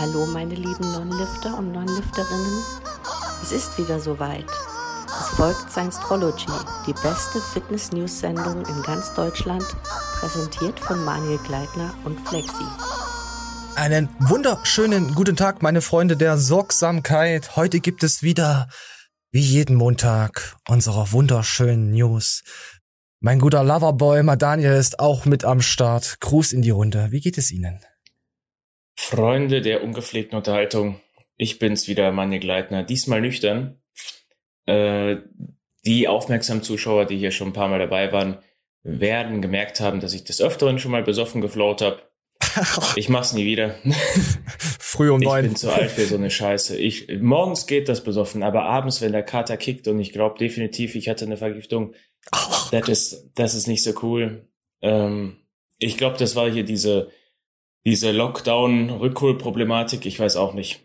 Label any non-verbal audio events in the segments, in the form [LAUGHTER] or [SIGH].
Hallo meine lieben Non-Lifter und Non-Lifterinnen. Es ist wieder soweit. Es folgt Science-Trology, die beste Fitness-News-Sendung in ganz Deutschland, präsentiert von Manuel Gleitner und Flexi. Einen wunderschönen guten Tag, meine Freunde der Sorgsamkeit. Heute gibt es wieder, wie jeden Montag, unsere wunderschönen News. Mein guter Loverboy Madaniel ist auch mit am Start. Gruß in die Runde. Wie geht es Ihnen? Freunde der ungepflegten Unterhaltung, ich bin's wieder, Manni Gleitner, diesmal nüchtern. Äh, die aufmerksamen Zuschauer, die hier schon ein paar Mal dabei waren, werden gemerkt haben, dass ich des Öfteren schon mal besoffen geflowt habe. [LAUGHS] Ich mach's nie wieder. [LAUGHS] Früh um neun. Ich bin zu alt für so eine Scheiße. Ich, morgens geht das besoffen, aber abends, wenn der Kater kickt und ich glaube definitiv, ich hatte eine Vergiftung, das ist, das ist nicht so cool. Ähm, ich glaube, das war hier diese, diese Lockdown-Rückholproblematik. Ich weiß auch nicht.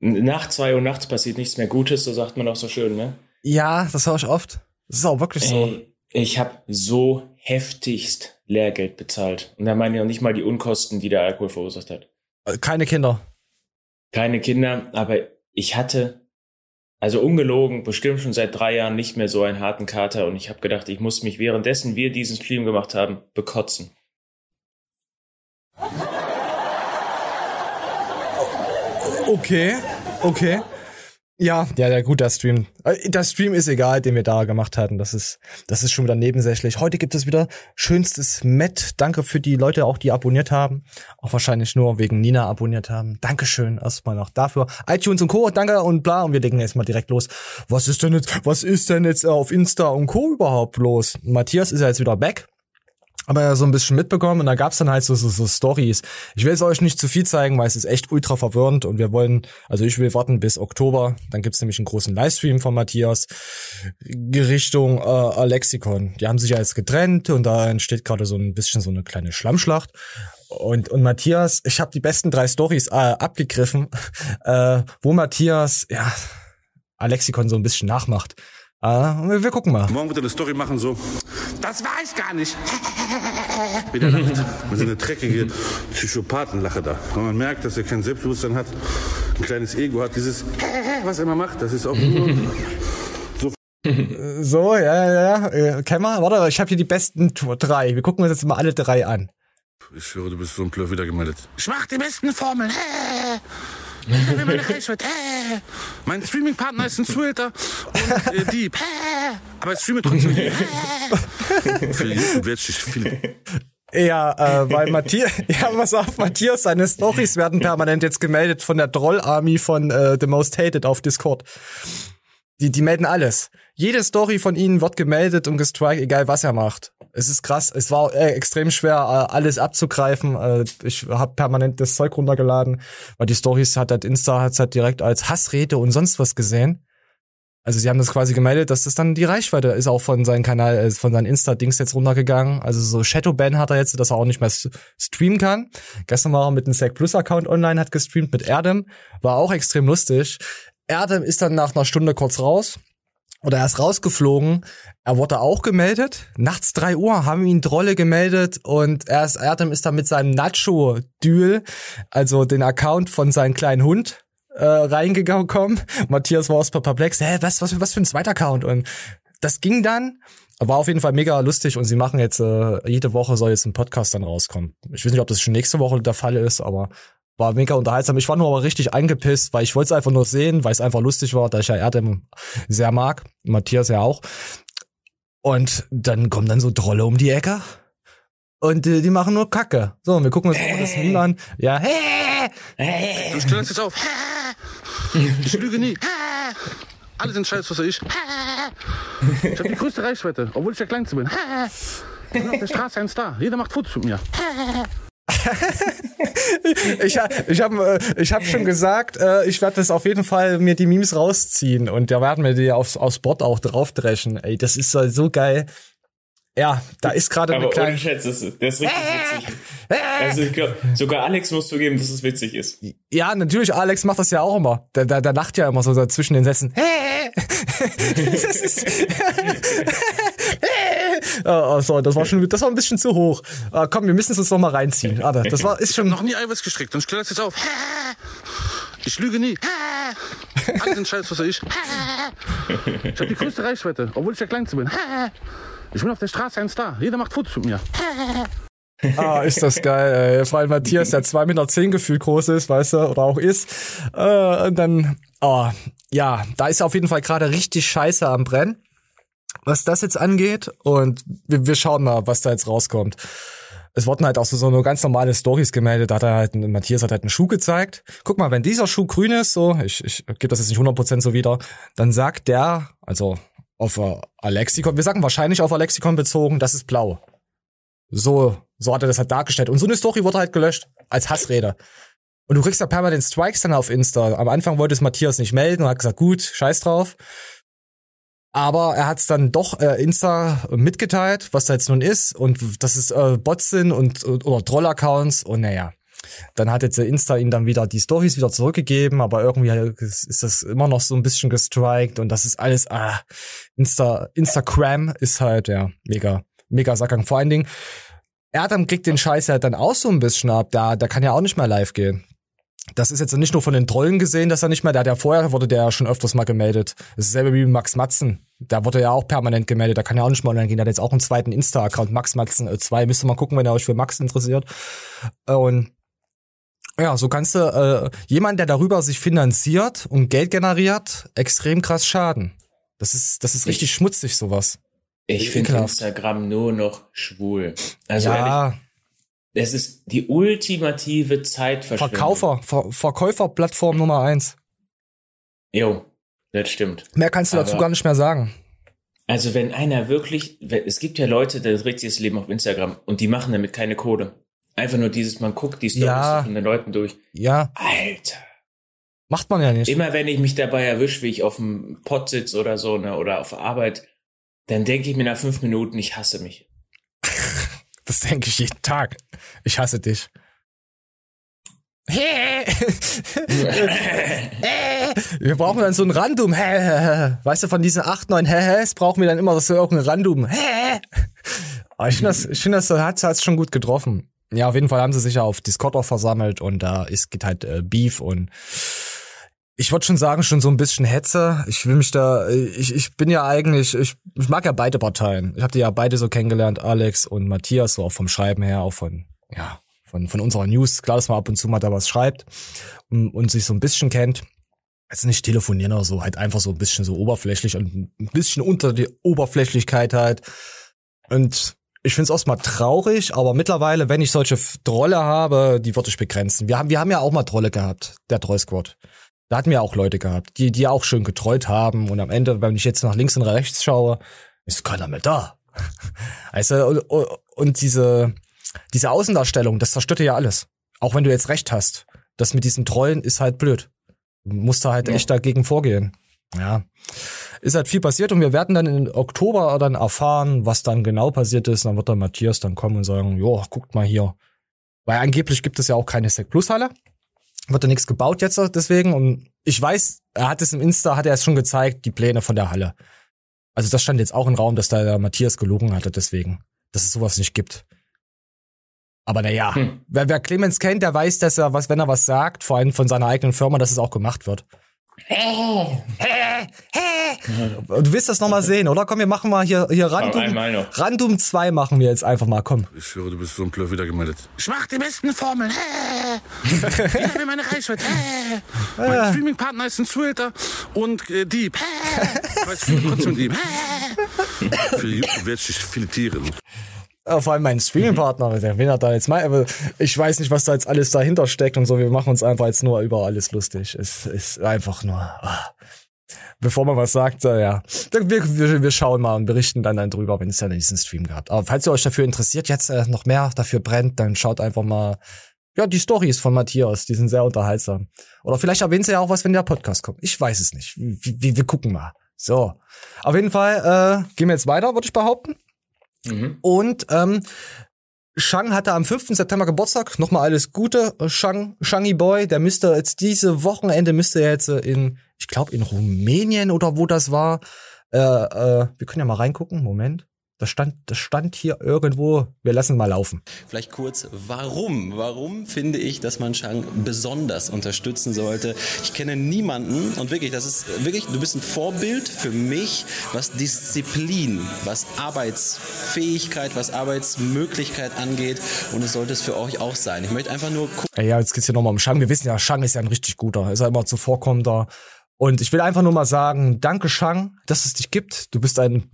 Nach zwei Uhr nachts passiert nichts mehr Gutes, so sagt man auch so schön, ne? Ja, das höre ich oft. Das ist auch wirklich so. Ey, ich habe so heftigst Lehrgeld bezahlt. Und da meine ich noch nicht mal die Unkosten, die der Alkohol verursacht hat. Keine Kinder. Keine Kinder, aber ich hatte, also ungelogen, bestimmt schon seit drei Jahren nicht mehr so einen harten Kater und ich habe gedacht, ich muss mich währenddessen wir diesen Stream gemacht haben, bekotzen. Okay, okay. Ja, ja, ja, gut, der Stream. Äh, Der Stream ist egal, den wir da gemacht hatten. Das ist, das ist schon wieder nebensächlich. Heute gibt es wieder schönstes Met. Danke für die Leute auch, die abonniert haben. Auch wahrscheinlich nur wegen Nina abonniert haben. Dankeschön erstmal noch dafür. iTunes und Co. Danke und bla. Und wir legen jetzt mal direkt los. Was ist denn jetzt, was ist denn jetzt auf Insta und Co. überhaupt los? Matthias ist ja jetzt wieder back aber so ein bisschen mitbekommen und da gab's dann halt so, so, so Stories. Ich will es euch nicht zu viel zeigen, weil es ist echt ultra verwirrend und wir wollen, also ich will warten bis Oktober, dann gibt's nämlich einen großen Livestream von Matthias Richtung äh, Alexikon. Die haben sich ja jetzt getrennt und da entsteht gerade so ein bisschen so eine kleine Schlammschlacht. Und, und Matthias, ich habe die besten drei Stories äh, abgegriffen, [LAUGHS] äh, wo Matthias ja Alexikon so ein bisschen nachmacht. Äh, wir, wir gucken mal. Morgen wird er eine Story machen, so, das war ich gar nicht. [LAUGHS] Wieder lacht. Mit so eine dreckige Psychopathenlache da. Und man merkt, dass er kein Selbstbewusstsein hat, ein kleines Ego hat. Dieses, [LAUGHS] was er immer macht, das ist auch nur So, [LAUGHS] ja, ja, ja. Äh, Kennen wir? Warte, ich habe hier die besten drei. Wir gucken uns jetzt mal alle drei an. Ich höre, du bist so ein Plöff wieder gemeldet. Ich mach die besten Formeln. Ich will meine Reichweite. Mein Streaming-Partner ist ein Zuhälter und äh, Dieb. Aber ich streame trotzdem. Für jeden wird sich viel. Ja, äh, weil Matthias, [LAUGHS] ja, pass auf, Matthias, seine Stories werden permanent jetzt gemeldet von der Troll-Army von äh, The Most Hated auf Discord. Die, die melden alles. Jede Story von ihnen wird gemeldet und gestrikt, egal was er macht. Es ist krass. Es war äh, extrem schwer, äh, alles abzugreifen. Äh, ich habe permanent das Zeug runtergeladen, weil die Stories hat halt Insta hat's halt direkt als Hassrede und sonst was gesehen. Also sie haben das quasi gemeldet, dass das dann die Reichweite ist auch von seinem Kanal, äh, von seinen Insta-Dings jetzt runtergegangen. Also so Shadowban hat er jetzt, dass er auch nicht mehr st- streamen kann. Gestern war er mit einem Sec Plus Account online, hat gestreamt mit Erdem, war auch extrem lustig. Erdem ist dann nach einer Stunde kurz raus oder er ist rausgeflogen. Er wurde auch gemeldet. Nachts drei Uhr haben ihn Trolle gemeldet und er ist, Erdem ist dann mit seinem Nacho-Duel, also den Account von seinem kleinen Hund, äh, reingekommen. Matthias war aus perplex. Hä, was, was, was für ein zweiter Account? Und das ging dann. War auf jeden Fall mega lustig und sie machen jetzt, äh, jede Woche soll jetzt ein Podcast dann rauskommen. Ich weiß nicht, ob das schon nächste Woche der Fall ist, aber war mega unterhaltsam. Ich war nur aber richtig eingepisst, weil ich wollte es einfach nur sehen, weil es einfach lustig war, da ich ja Erdem sehr mag. Matthias ja auch. Und dann kommen dann so Trolle um die Ecke. Und äh, die machen nur Kacke. So, und wir gucken uns mal das Meme an. Ja, hey, Du stellst jetzt auf. Ich lüge nie. Alle sind scheiße, außer ich. Ich habe die größte Reichweite, obwohl ich der Kleinste bin. Ich bin auf der Straße ein Star. Jeder macht Fotos mit mir. [LAUGHS] ich, ich habe äh, ich hab schon gesagt, äh, ich werde das auf jeden Fall mir die Memes rausziehen und da werden wir die aufs, aufs Bot auch draufdreschen. Ey, das ist äh, so geil. Ja, da ist gerade eine Aber ohne kleine. Schätz, das ist, das ist richtig witzig. Also ich glaube, sogar Alex muss zugeben, dass es witzig ist. Ja, natürlich, Alex macht das ja auch immer. Der, der, der lacht ja immer so zwischen den Sätzen. [LAUGHS] das ist. [LAUGHS] oh, oh, sorry, das war schon, das war ein bisschen zu hoch. Ah, komm, wir müssen es uns noch mal reinziehen. Warte, das war, ist schon. Noch nie Eiweiß gestrickt und ich stelle das jetzt auf. Ich lüge nie. All den Scheiß, was ich. Ich habe die größte Reichweite, obwohl ich der Kleinste bin. Ich bin auf der Straße ein Star. Jeder macht Fotos mit mir. Ah, ist das geil, ey. Vor allem Matthias, der 2,10 Meter zehn gefühlt groß ist, weißt du, oder auch ist. Äh, und dann, oh, ja, da ist auf jeden Fall gerade richtig scheiße am Brennen, was das jetzt angeht. Und wir, wir schauen mal, was da jetzt rauskommt. Es wurden halt auch so, so nur ganz normale Stories gemeldet. Da hat er halt, Matthias hat halt einen Schuh gezeigt. Guck mal, wenn dieser Schuh grün ist, so, ich, ich gebe das jetzt nicht 100% so wieder, dann sagt der, also auf äh, Alexikon, wir sagen wahrscheinlich auf Alexikon bezogen, das ist blau. So, so hat er das halt dargestellt. Und so eine Story wurde halt gelöscht als Hassrede. Und du kriegst da permanent Strikes dann auf Insta. Am Anfang wollte es Matthias nicht melden und hat gesagt, gut, scheiß drauf. Aber er hat es dann doch äh, Insta mitgeteilt, was da jetzt nun ist und dass es äh, Bots sind und oder Troll-Accounts und naja. Dann hat jetzt Insta ihm dann wieder die Stories wieder zurückgegeben, aber irgendwie ist das immer noch so ein bisschen gestrikt und das ist alles, ah, Insta, Instagram ist halt, ja, mega, mega Sackgang. Vor allen Dingen, Erdem kriegt den Scheiß halt dann auch so ein bisschen ab. Da, da kann ja auch nicht mehr live gehen. Das ist jetzt nicht nur von den Trollen gesehen, dass er nicht mehr, der hat ja vorher, wurde der ja schon öfters mal gemeldet. Das ist selber wie Max Matzen. Da wurde ja auch permanent gemeldet, da kann ja auch nicht mal online gehen. Der hat jetzt auch einen zweiten Insta-Account, Max Matzen 2. Müsst ihr mal gucken, wenn ihr euch für Max interessiert. Und ja, so kannst du äh, jemand, der darüber sich finanziert und Geld generiert, extrem krass schaden. Das ist, das ist richtig ich, schmutzig, sowas. Ich finde Instagram nur noch schwul. Also ja. ehrlich, es ist die ultimative Zeitverschwendung. Verkäufer, Ver Verkäuferplattform Nummer eins. Jo, das stimmt. Mehr kannst du Aber, dazu gar nicht mehr sagen. Also wenn einer wirklich, es gibt ja Leute, der dreht sich das Leben auf Instagram und die machen damit keine Code. Einfach nur dieses, man guckt die Stories ja. von den Leuten durch. Ja. Alter. Macht man ja nicht. Immer wenn ich mich dabei erwische, wie ich auf dem Pott sitze oder so, ne, oder auf Arbeit, dann denke ich mir nach fünf Minuten, ich hasse mich. Das denke ich jeden Tag. Ich hasse dich. [LAUGHS] wir brauchen dann so ein Random. Weißt du, von diesen acht, neun Häs brauchen wir dann immer so irgendein Random. Aber ich finde das, ich finde das hat es schon gut getroffen. Ja, auf jeden Fall haben sie sich ja auf Discord auch versammelt und da ist geht halt äh, Beef und ich wollte schon sagen, schon so ein bisschen Hetze. Ich will mich da, ich, ich bin ja eigentlich, ich, ich mag ja beide Parteien. Ich habe die ja beide so kennengelernt, Alex und Matthias, so auch vom Schreiben her, auch von, ja, von, von unserer News. Klar, dass man ab und zu mal da was schreibt und, und sich so ein bisschen kennt. Also nicht telefonieren oder so, halt einfach so ein bisschen so oberflächlich und ein bisschen unter die Oberflächlichkeit halt. Und ich finde es erstmal traurig, aber mittlerweile, wenn ich solche Trolle habe, die würde ich begrenzen. Wir haben, wir haben ja auch mal Trolle gehabt, der Troll Squad. Da hatten wir auch Leute gehabt, die, die auch schön getreut haben. Und am Ende, wenn ich jetzt nach links und rechts schaue, ist keiner mehr da. [LAUGHS] Also, und, und diese, diese Außendarstellung, das zerstört ja alles. Auch wenn du jetzt recht hast. Das mit diesen Trollen ist halt blöd. Du musst da halt ja. echt dagegen vorgehen. Ja. Ist halt viel passiert und wir werden dann im Oktober dann erfahren, was dann genau passiert ist. Dann wird der Matthias dann kommen und sagen, jo, guckt mal hier. Weil angeblich gibt es ja auch keine Sec Plus Halle wird da nichts gebaut jetzt deswegen. Und ich weiß, er hat es im Insta, hat er es schon gezeigt, die Pläne von der Halle. Also das stand jetzt auch im Raum, dass da der Matthias gelogen hatte, deswegen, dass es sowas nicht gibt. Aber naja, hm. wer, wer Clemens kennt, der weiß, dass er was, wenn er was sagt, vor allem von seiner eigenen Firma, dass es auch gemacht wird. Du willst das nochmal sehen, oder? Komm, wir machen mal hier, hier Random. Random 2 machen wir jetzt einfach mal, komm. Ich höre, du bist so ein Plöff wieder gemeldet. Ich mach die besten Formeln. [LAUGHS] Ich habe meine Reichweite. Mein Streaming-Partner ist ein Twitter und äh, Dieb. [LAUGHS] Ich weiß trotzdem Dieb. Für YouTube werde ich filetieren. Ja, vor allem mein Streaming-Partner, der will da jetzt mal, aber ich weiß nicht, was da jetzt alles dahinter steckt und so. Wir machen uns einfach jetzt nur über alles lustig. Es ist einfach nur. Ah. Bevor man was sagt, äh, ja. Wir, wir, wir schauen mal und berichten dann, dann drüber, wenn es ja diesen Stream gehabt. Aber falls ihr euch dafür interessiert, jetzt äh, noch mehr dafür brennt, dann schaut einfach mal. Ja, die Stories von Matthias, die sind sehr unterhaltsam. Oder vielleicht erwähnt sie ja auch was, wenn der Podcast kommt. Ich weiß es nicht. Wir, wir gucken mal. So. Auf jeden Fall äh, gehen wir jetzt weiter, würde ich behaupten. Mhm. Und ähm, Shang hatte am 5. September Geburtstag. Nochmal alles Gute, Shang, Shangy Boy. Der müsste jetzt diese Wochenende müsste jetzt in, ich glaube in Rumänien oder wo das war. Äh, äh, wir können ja mal reingucken. Moment. Das stand, das stand hier irgendwo. Wir lassen mal laufen. Vielleicht kurz, warum? Warum finde ich, dass man Shang besonders unterstützen sollte? Ich kenne niemanden und wirklich, das ist wirklich, du bist ein Vorbild für mich, was Disziplin, was Arbeitsfähigkeit, was Arbeitsmöglichkeit angeht und es sollte es für euch auch sein. Ich möchte einfach nur gucken. Ja, jetzt geht's hier nochmal um Shang. Wir wissen ja, Shang ist ja ein richtig guter. Ist ja immer zuvorkommender. Und ich will einfach nur mal sagen, danke Shang, dass es dich gibt. Du bist ein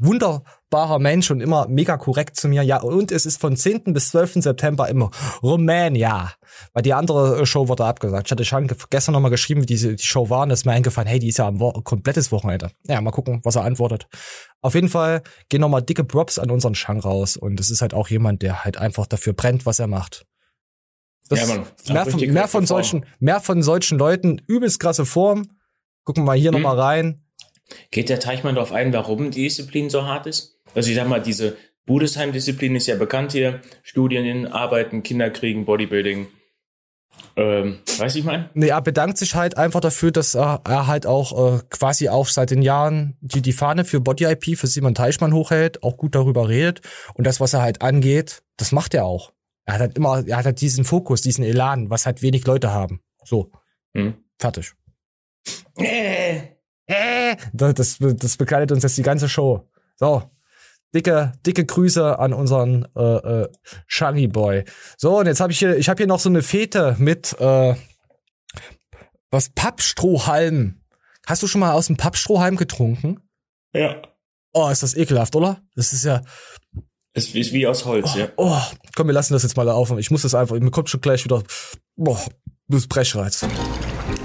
wunderbarer Mensch und immer mega korrekt zu mir. Ja, und es ist von 10. bis 12. September immer Rumänien. Weil die andere Show wurde abgesagt. Ich hatte Shang gestern nochmal geschrieben, wie diese die Show war und ist mir eingefallen, hey, die ist ja am Wo komplettes Wochenende. Ja, mal gucken, was er antwortet. Auf jeden Fall gehen nochmal dicke Props an unseren Shang raus. Und es ist halt auch jemand, der halt einfach dafür brennt, was er macht. Das Ja, Mann. mehr, von, mehr von solchen, mehr von solchen Leuten, übelst krasse Form. Gucken wir mal hier Mhm. nochmal rein. Geht der Teichmann darauf ein, warum die Disziplin so hart ist? Also ich sag mal, diese Budesheim-Disziplin ist ja bekannt hier. Studien, Arbeiten, Kinder kriegen, Bodybuilding. Ähm, weiß ich mein? Nee, er bedankt sich halt einfach dafür, dass er, er halt auch äh, quasi auch seit den Jahren die, die Fahne für Body IP für Simon Teichmann hochhält, auch gut darüber redet. Und das, was er halt angeht, das macht er auch. Er hat halt immer, er hat halt diesen Fokus, diesen Elan, was halt wenig Leute haben. So, Hm. fertig. Äh. Äh, das, das, das begleitet uns jetzt die ganze Show. So. Dicke, dicke Grüße an unseren äh, äh, Shaggy Boy. So, und jetzt habe ich hier, ich habe hier noch so eine Fete mit äh, was Pappstrohhalm. Hast du schon mal aus dem Pappstrohhalm getrunken? Ja. Oh, ist das ekelhaft, oder? Das ist ja. Es ist wie aus Holz, ja. Oh, komm, wir lassen das jetzt mal auf. Ich muss das einfach. Mir kommt schon gleich wieder. Boah, du bist Brechreiz.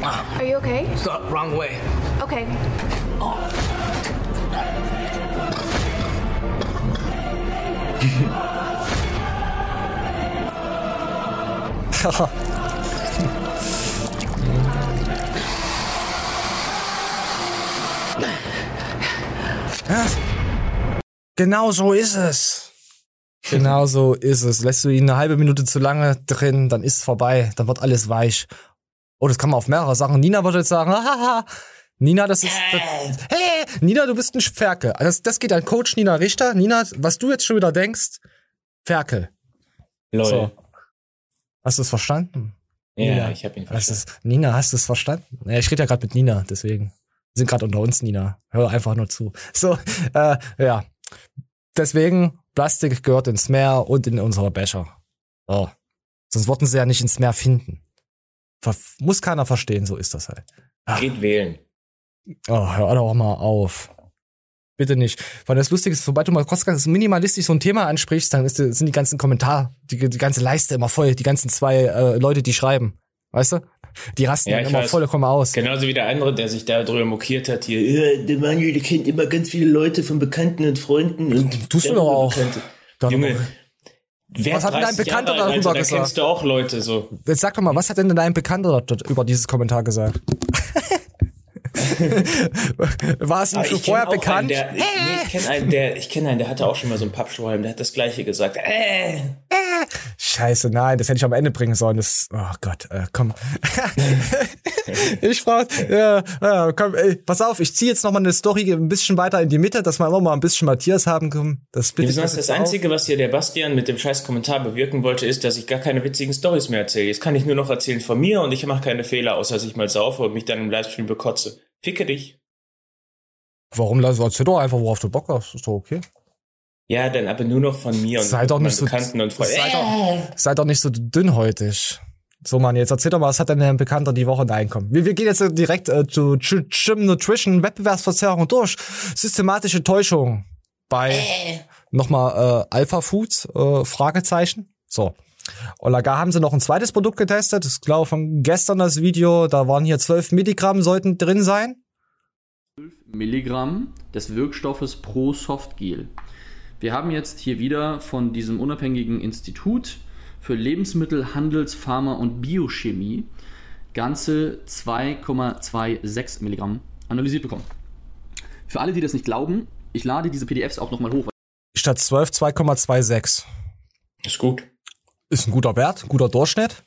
Are you okay? Stop, wrong way. Okay. Ja. [LAUGHS] Genau so ist es. Genau so ist es. Lässt du ihn eine halbe Minute zu lange drin, dann ist es vorbei. Dann wird alles weich. Oh, das kann man auf mehrere Sachen. Nina würde jetzt sagen, [LAUGHS] haha. Nina, das ist. Das, hey, Nina, du bist ein Ferkel. Das, das geht an Coach Nina Richter. Nina, was du jetzt schon wieder denkst, Ferkel. Lol. So. Hast du es verstanden? Ja, Nina, ich habe ihn verstanden. ist, Nina, hast du es verstanden? Ja, ich rede ja gerade mit Nina, deswegen. Wir sind gerade unter uns, Nina. Hör einfach nur zu. So, äh, ja. Deswegen, Plastik gehört ins Meer und in unsere Becher. So. Sonst wollten sie ja nicht ins Meer finden. Ver muss keiner verstehen, so ist das halt. Geht wählen. Oh, hör doch mal auf. Bitte nicht. Weil das Lustige ist, sobald du mal kurz ganz minimalistisch so ein Thema ansprichst, dann ist, sind die ganzen Kommentare, die, die ganze Leiste immer voll, die ganzen zwei äh, Leute, die schreiben. Weißt du? Die rasten Ja, immer weiß. vollkommen aus. Genauso wie der andere, der sich da drüber mokiert hat hier. "Ja, Der Manuel, der kennt immer ganz viele Leute von Bekannten und Freunden. Und Tust du doch auch. Junge, wer Was hat denn dein 30 Bekannter Jahre darüber gesagt? Kennst du auch Leute so. Jetzt sag doch mal, was hat denn dein Bekannter dort über dieses Kommentar gesagt? [LAUGHS] [LAUGHS] War es ihm schon ich kenn vorher bekannt? Der, nee, ich kenne einen, der, ich kenne einen, der hatte auch schon mal so einen Pappstrohhalm, der hat das gleiche gesagt. Äh, Scheiße, nein, das hätte ich am Ende bringen sollen. Das, oh Gott, äh, komm. [LAUGHS] ich frag, ja, ja, komm, ey, pass auf, ich ziehe jetzt noch mal eine Story ein bisschen weiter in die Mitte, dass wir immer mal ein bisschen Matthias haben können. Das bitte Besonders das Einzige, was hier der Bastian mit dem scheiß Kommentar bewirken wollte, ist, dass ich gar keine witzigen Stories mehr erzähle. Jetzt kann ich nur noch erzählen von mir und ich mache keine Fehler, außer dass ich mal saufe und mich dann im Livestream bekotze. Ficke dich. Warum lass erzähl doch einfach, worauf du Bock hast, ist doch okay. Ja, dann aber nur noch von mir und Sei doch nicht so, Bekannten und Freunden. sei, doch, sei doch nicht so dünnhäutig. So, Mann, jetzt erzähl doch mal, was hat denn dein Bekannter die Woche Nein, komm. Wir, wir gehen jetzt direkt äh, zu Gym Nutrition, Wettbewerbsverzerrung durch. Systematische Täuschung bei nochmal äh, Alpha Foods, äh, Fragezeichen. So. Und da haben sie noch ein zweites Produkt getestet. Das ist, glaube ich, von gestern das Video. Da waren hier 12 Milligramm sollten drin sein. Milligramm des Wirkstoffes pro Softgel. Wir haben jetzt hier wieder von diesem unabhängigen Institut für Lebensmittel, Handels, Pharma und Biochemie ganze 2,26 Milligramm analysiert bekommen. Für alle, die das nicht glauben, ich lade diese PDFs auch nochmal hoch. Statt 12 2,26. Ist gut. Ist ein guter Wert, guter Durchschnitt.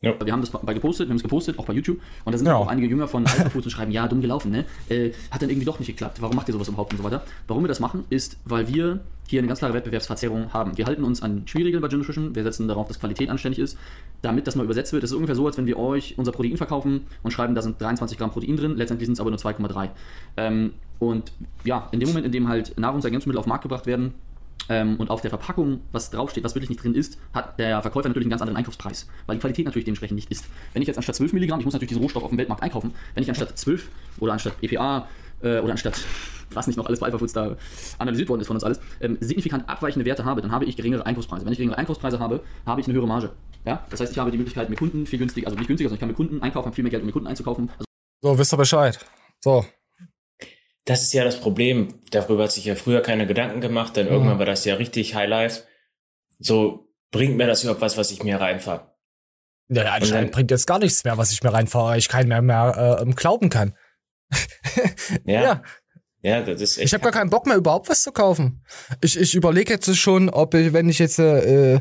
Ja. Wir haben das bei gepostet, wir haben es gepostet, auch bei YouTube. Und da sind ja. auch einige Jünger von Alpha Foods und schreiben, ja, dumm gelaufen, ne? Äh, hat dann irgendwie doch nicht geklappt. Warum macht ihr sowas überhaupt und so weiter? Warum wir das machen, ist, weil wir hier eine ganz klare Wettbewerbsverzerrung haben. Wir halten uns an Spielregeln bei Gym Nutrition, wir setzen darauf, dass Qualität anständig ist, damit das mal übersetzt wird. Es ist ungefähr so, als wenn wir euch unser Protein verkaufen und schreiben, da sind 23 Gramm Protein drin, letztendlich sind es aber nur 2,3. Ähm, und ja, in dem Moment, in dem halt Nahrungsergänzungsmittel auf den Markt gebracht werden, ähm, und auf der Verpackung, was draufsteht, was wirklich nicht drin ist, hat der Verkäufer natürlich einen ganz anderen Einkaufspreis, weil die Qualität natürlich dementsprechend nicht ist. Wenn ich jetzt anstatt 12 Milligramm, ich muss natürlich diesen Rohstoff auf dem Weltmarkt einkaufen, wenn ich anstatt 12 oder anstatt EPA äh, oder anstatt [LAUGHS] was nicht noch alles bei Alpha Foods da analysiert worden ist von uns alles, ähm, signifikant abweichende Werte habe, dann habe ich geringere Einkaufspreise. Wenn ich geringere Einkaufspreise habe, habe ich eine höhere Marge. Ja? Das heißt, ich habe die Möglichkeit, mir Kunden viel günstiger, also nicht günstiger, sondern ich kann mir Kunden einkaufen, viel mehr Geld, um mir Kunden einzukaufen. Also so, wisst ihr Bescheid. So, das ist ja das Problem. Darüber hat sich ja früher keine Gedanken gemacht, denn mhm. irgendwann war das ja richtig Highlife. So, bringt mir das überhaupt was, was ich mir reinfahre? Ja, ja anscheinend bringt jetzt gar nichts mehr, was ich mir reinfahre, weil ich keinen mehr, mehr äh, glauben kann. ja. [LAUGHS] ja. Ja, das ist echt. Ich habe gar keinen Bock mehr, überhaupt was zu kaufen. Ich, ich überlege jetzt schon, ob ich, wenn ich jetzt äh,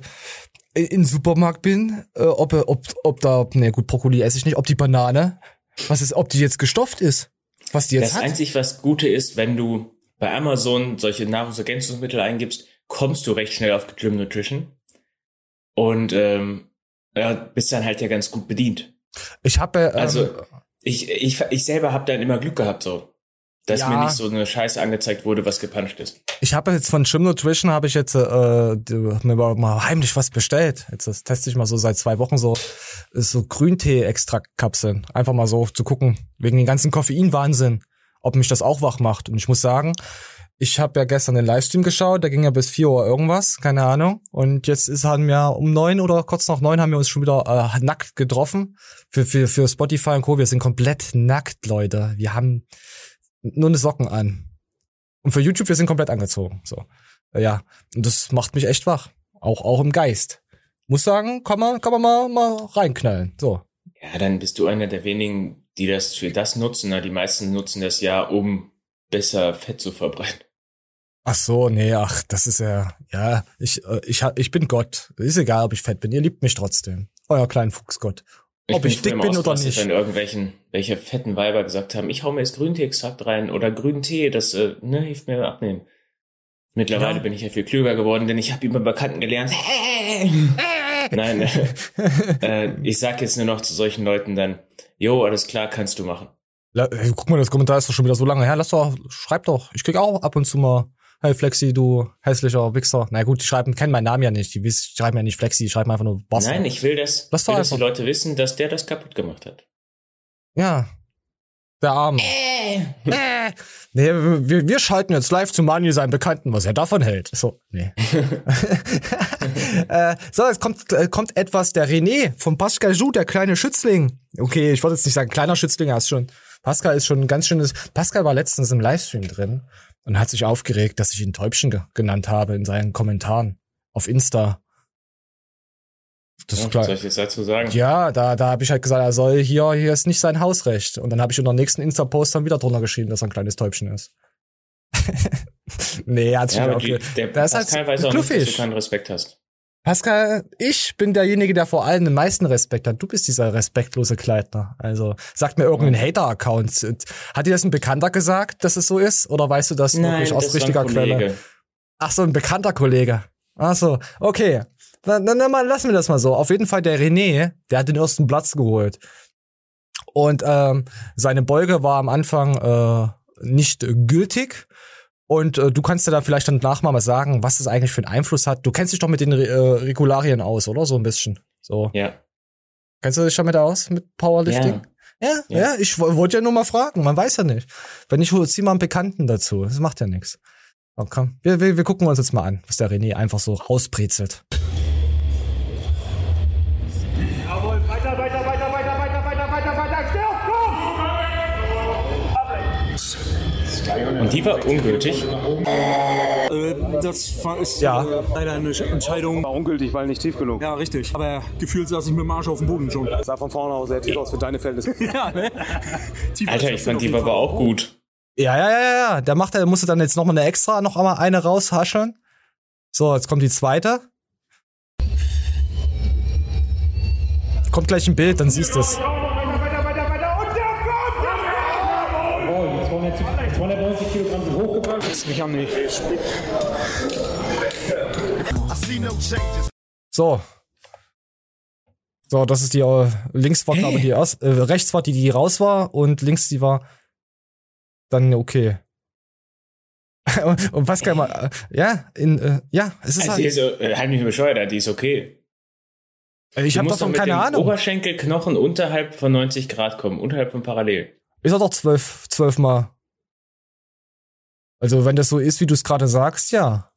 in den Supermarkt bin, äh, ob, ob, ob da, ne gut, Brokkoli esse ich nicht, ob die Banane, was ist, ob die jetzt gestofft ist. Was die jetzt das hat? einzig, was Gute ist, wenn du bei Amazon solche Nahrungsergänzungsmittel eingibst, kommst du recht schnell auf Gym Nutrition und ähm, ja, bist dann halt ja ganz gut bedient. Ich habe ähm, also ich ich ich selber habe dann immer Glück gehabt so, dass ja. mir nicht so eine Scheiße angezeigt wurde, was gepanscht ist. Ich habe jetzt von Gym Nutrition habe ich jetzt äh, mir mal heimlich was bestellt. Jetzt das teste ich mal so seit zwei Wochen so ist so Grüntee-Extraktkapseln. Einfach mal so zu gucken, wegen den ganzen Koffein-Wahnsinn, ob mich das auch wach macht. Und ich muss sagen, ich habe ja gestern den Livestream geschaut, der ging ja bis vier Uhr irgendwas, keine Ahnung. Und jetzt ist haben wir um neun oder kurz nach neun haben wir uns schon wieder äh, nackt getroffen für, für, für Spotify und Co. Wir sind komplett nackt, Leute. Wir haben nur eine Socken an. Und für YouTube, wir sind komplett angezogen. So. Ja. Und das macht mich echt wach. Auch, auch im Geist muss sagen, kann man, kann man mal, mal reinknallen. So. Ja, dann bist du einer der wenigen, die das für das nutzen. Die meisten nutzen das ja, um besser Fett zu verbrennen. Ach so, nee, ach, das ist ja, ja, ich, äh, ich, ich bin Gott. Ist egal, ob ich fett bin. Ihr liebt mich trotzdem. Euer kleinen Fuchsgott. Ob ich, ich dick bin oder nicht. Wenn irgendwelchen, welche fetten Weiber gesagt haben, ich hau mir jetzt Grüntee-Extrakt rein oder grünen Tee, das, äh, ne, hilft mir abnehmen. Mittlerweile ja. bin ich ja viel klüger geworden, denn ich habe über Bekannten gelernt, [LAUGHS] Nein, äh, ich sag jetzt nur noch zu solchen Leuten dann, jo, alles klar, kannst du machen. La, hey, guck mal, das Kommentar ist doch schon wieder so lange her. Lass doch, schreib doch. Ich krieg auch ab und zu mal, hey Flexi, du hässlicher Wichser. Na gut, die schreiben, kennen meinen Namen ja nicht. Die schreiben ja nicht Flexi, die schreiben einfach nur Boss. Nein, ich will das, will, dass die Leute wissen, dass der das kaputt gemacht hat. Ja, der Arme. Äh. [LAUGHS] Äh. Nee, wir, wir schalten jetzt live zu Manu seinen Bekannten, was er davon hält. So, nee. [LAUGHS] [LAUGHS] äh, so, es kommt, äh, kommt etwas der René von Pascal Jou, der kleine Schützling. Okay, ich wollte jetzt nicht sagen kleiner Schützling, er ist schon. Pascal ist schon ein ganz schönes. Pascal war letztens im Livestream drin und hat sich aufgeregt, dass ich ihn Täubchen ge genannt habe in seinen Kommentaren auf Insta. Das ja, was soll ich jetzt dazu sagen? Ja, da, da habe ich halt gesagt, er soll hier, hier ist nicht sein Hausrecht. Und dann habe ich unter dem nächsten Insta-Post dann wieder drunter geschrieben, dass er ein kleines Täubchen ist. [LAUGHS] nee, er hat sich ja, auch die, der das Pascal halt weiß auch nicht, dass du keinen Respekt hast. Pascal, ich bin derjenige, der vor allem den meisten Respekt hat. Du bist dieser respektlose Kleidner. Also, sagt mir irgendein. Hater-Account. Hat dir das ein Bekannter gesagt, dass es so ist? Oder weißt du das Nein, wirklich aus richtiger Quelle? Ach so, ein bekannter Kollege. Ach so, okay. Dann, dann, dann lassen wir das mal so. Auf jeden Fall der René, der hat den ersten Platz geholt. Und ähm, seine Beuge war am Anfang äh, nicht gültig. Und äh, du kannst dir da vielleicht dann nachher mal sagen, was das eigentlich für einen Einfluss hat. Du kennst dich doch mit den äh, Regularien aus, oder? So ein bisschen. So. Ja. Kennst du dich damit aus, mit Powerlifting? Ja, ja, ja. ja ich wollte ja nur mal fragen, man weiß ja nicht. Wenn ich zieh mal einen Bekannten dazu, das macht ja nichts. Okay. Wir, wir, wir gucken uns jetzt mal an, was der René einfach so rausbrezelt. Und die war ungültig? Äh, das ist ja. Äh, leider eine Entscheidung. War ungültig, weil nicht tief genug. Ja, richtig. Aber gefühlt saß ich mit dem Arsch auf dem Boden schon. Das sah von vorne aus sehr tief aus für deine Verhältnisse. [LAUGHS] ja, ne? Alter, ich fand die war aber auch gut. Ja, ja, ja, ja. Der macht, der musste dann jetzt noch mal eine extra, noch einmal eine raushascheln. So, jetzt kommt die zweite. Kommt gleich ein Bild, dann siehst du es. Das mich an nicht. So. So, das ist die, äh, links war, glaube ich, die erst, äh, rechts war die, die raus war und links die war dann okay. [LAUGHS] und, Pascal mal, äh, ja, in, äh, ja, es ist Also halt, die ist so, äh, halt mich bescheuert, die ist okay. äh, ich habe davon keine Ahnung. Oberschenkelknochen unterhalb von 90 Grad kommen, unterhalb von Parallel. Ist er doch zwölf, zwölf Mal. Also, wenn das so ist, wie du es gerade sagst, ja.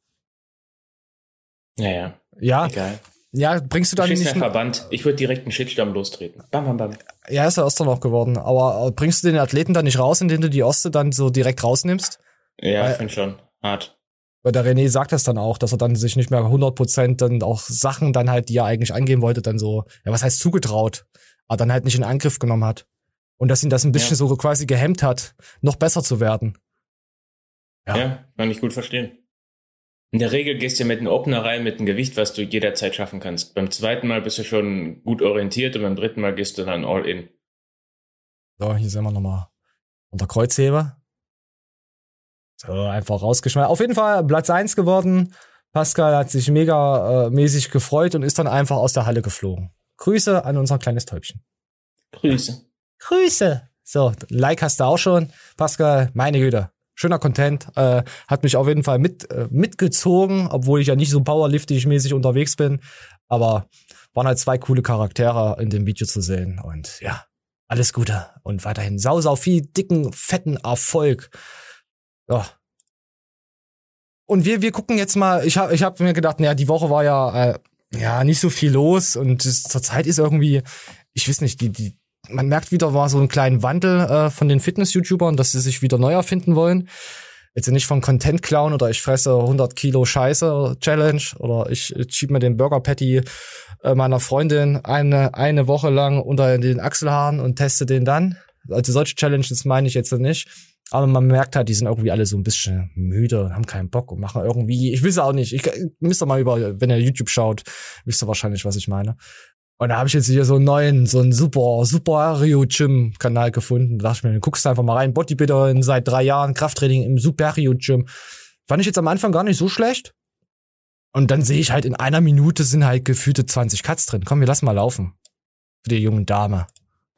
Naja, Ja, egal. ja, bringst du dann nicht, Verband. Ich würde direkt einen Shitstorm lostreten. Bam, bam, bam. ja, ist er noch geworden, aber äh, bringst du den Athleten dann nicht raus, indem du die Oste dann so direkt rausnimmst? Ja, Weil- ich finde schon. Hart. Weil der René sagt das dann auch, dass er dann sich nicht mehr 100% dann auch Sachen dann halt, die er eigentlich angehen wollte, dann so, ja, was heißt zugetraut, aber dann halt nicht in Angriff genommen hat. Und dass ihn das ein bisschen Ja. so quasi gehemmt hat, noch besser zu werden. Ja. Ja. kann ich gut verstehen. In der Regel gehst du mit einem Opener rein mit einem Gewicht, was du jederzeit schaffen kannst. Beim zweiten Mal bist du schon gut orientiert und beim dritten Mal gehst du dann all in. So, hier sind wir nochmal unter Kreuzheber. So, einfach rausgeschmissen. Auf jeden Fall Platz eins geworden. Pascal hat sich mega äh, mäßig gefreut und ist dann einfach aus der Halle geflogen. Grüße an unser kleines Täubchen. Grüße. Grüße. So, Like hast du auch schon. Pascal, meine Güte. Schöner Content. Äh, hat mich auf jeden Fall mit, äh, mitgezogen, obwohl ich ja nicht so powerliftig mäßig unterwegs bin. Aber waren halt zwei coole Charaktere in dem Video zu sehen. Und ja, alles Gute. Und weiterhin sau, sau viel dicken, fetten Erfolg. Ja. Und wir, wir gucken jetzt mal, ich habe ich hab mir gedacht, naja, die Woche war ja, äh, ja nicht so viel los und es, zur Zeit ist irgendwie, ich weiß nicht, die, die, man merkt wieder, war so einen kleinen Wandel äh, von den Fitness-YouTubern, dass sie sich wieder neu erfinden wollen. Jetzt nicht von Content klauen oder ich fresse 100 Kilo Scheiße Challenge oder ich schieb mir den Burger Patty äh, meiner Freundin eine, eine Woche lang unter den Achselhaaren und teste den dann. Also solche Challenges meine ich jetzt nicht. Aber man merkt halt, die sind irgendwie alle so ein bisschen müde und haben keinen Bock und machen irgendwie, ich weiß auch nicht, ich, ich müsst ihr mal über, wenn ihr YouTube schaut, wisst ihr wahrscheinlich, was ich meine. Und da habe ich jetzt hier so einen neuen, so einen super, super Ario Gym Kanal gefunden. Da dachte ich mir, dann guckst du einfach mal rein. Bodybuilderin seit drei Jahren, Krafttraining im Super Ario Gym. Fand ich jetzt am Anfang gar nicht so schlecht. Und dann sehe ich halt in einer Minute sind halt gefühlte 20 Cuts drin. Komm, wir lassen mal laufen. Für die junge Dame.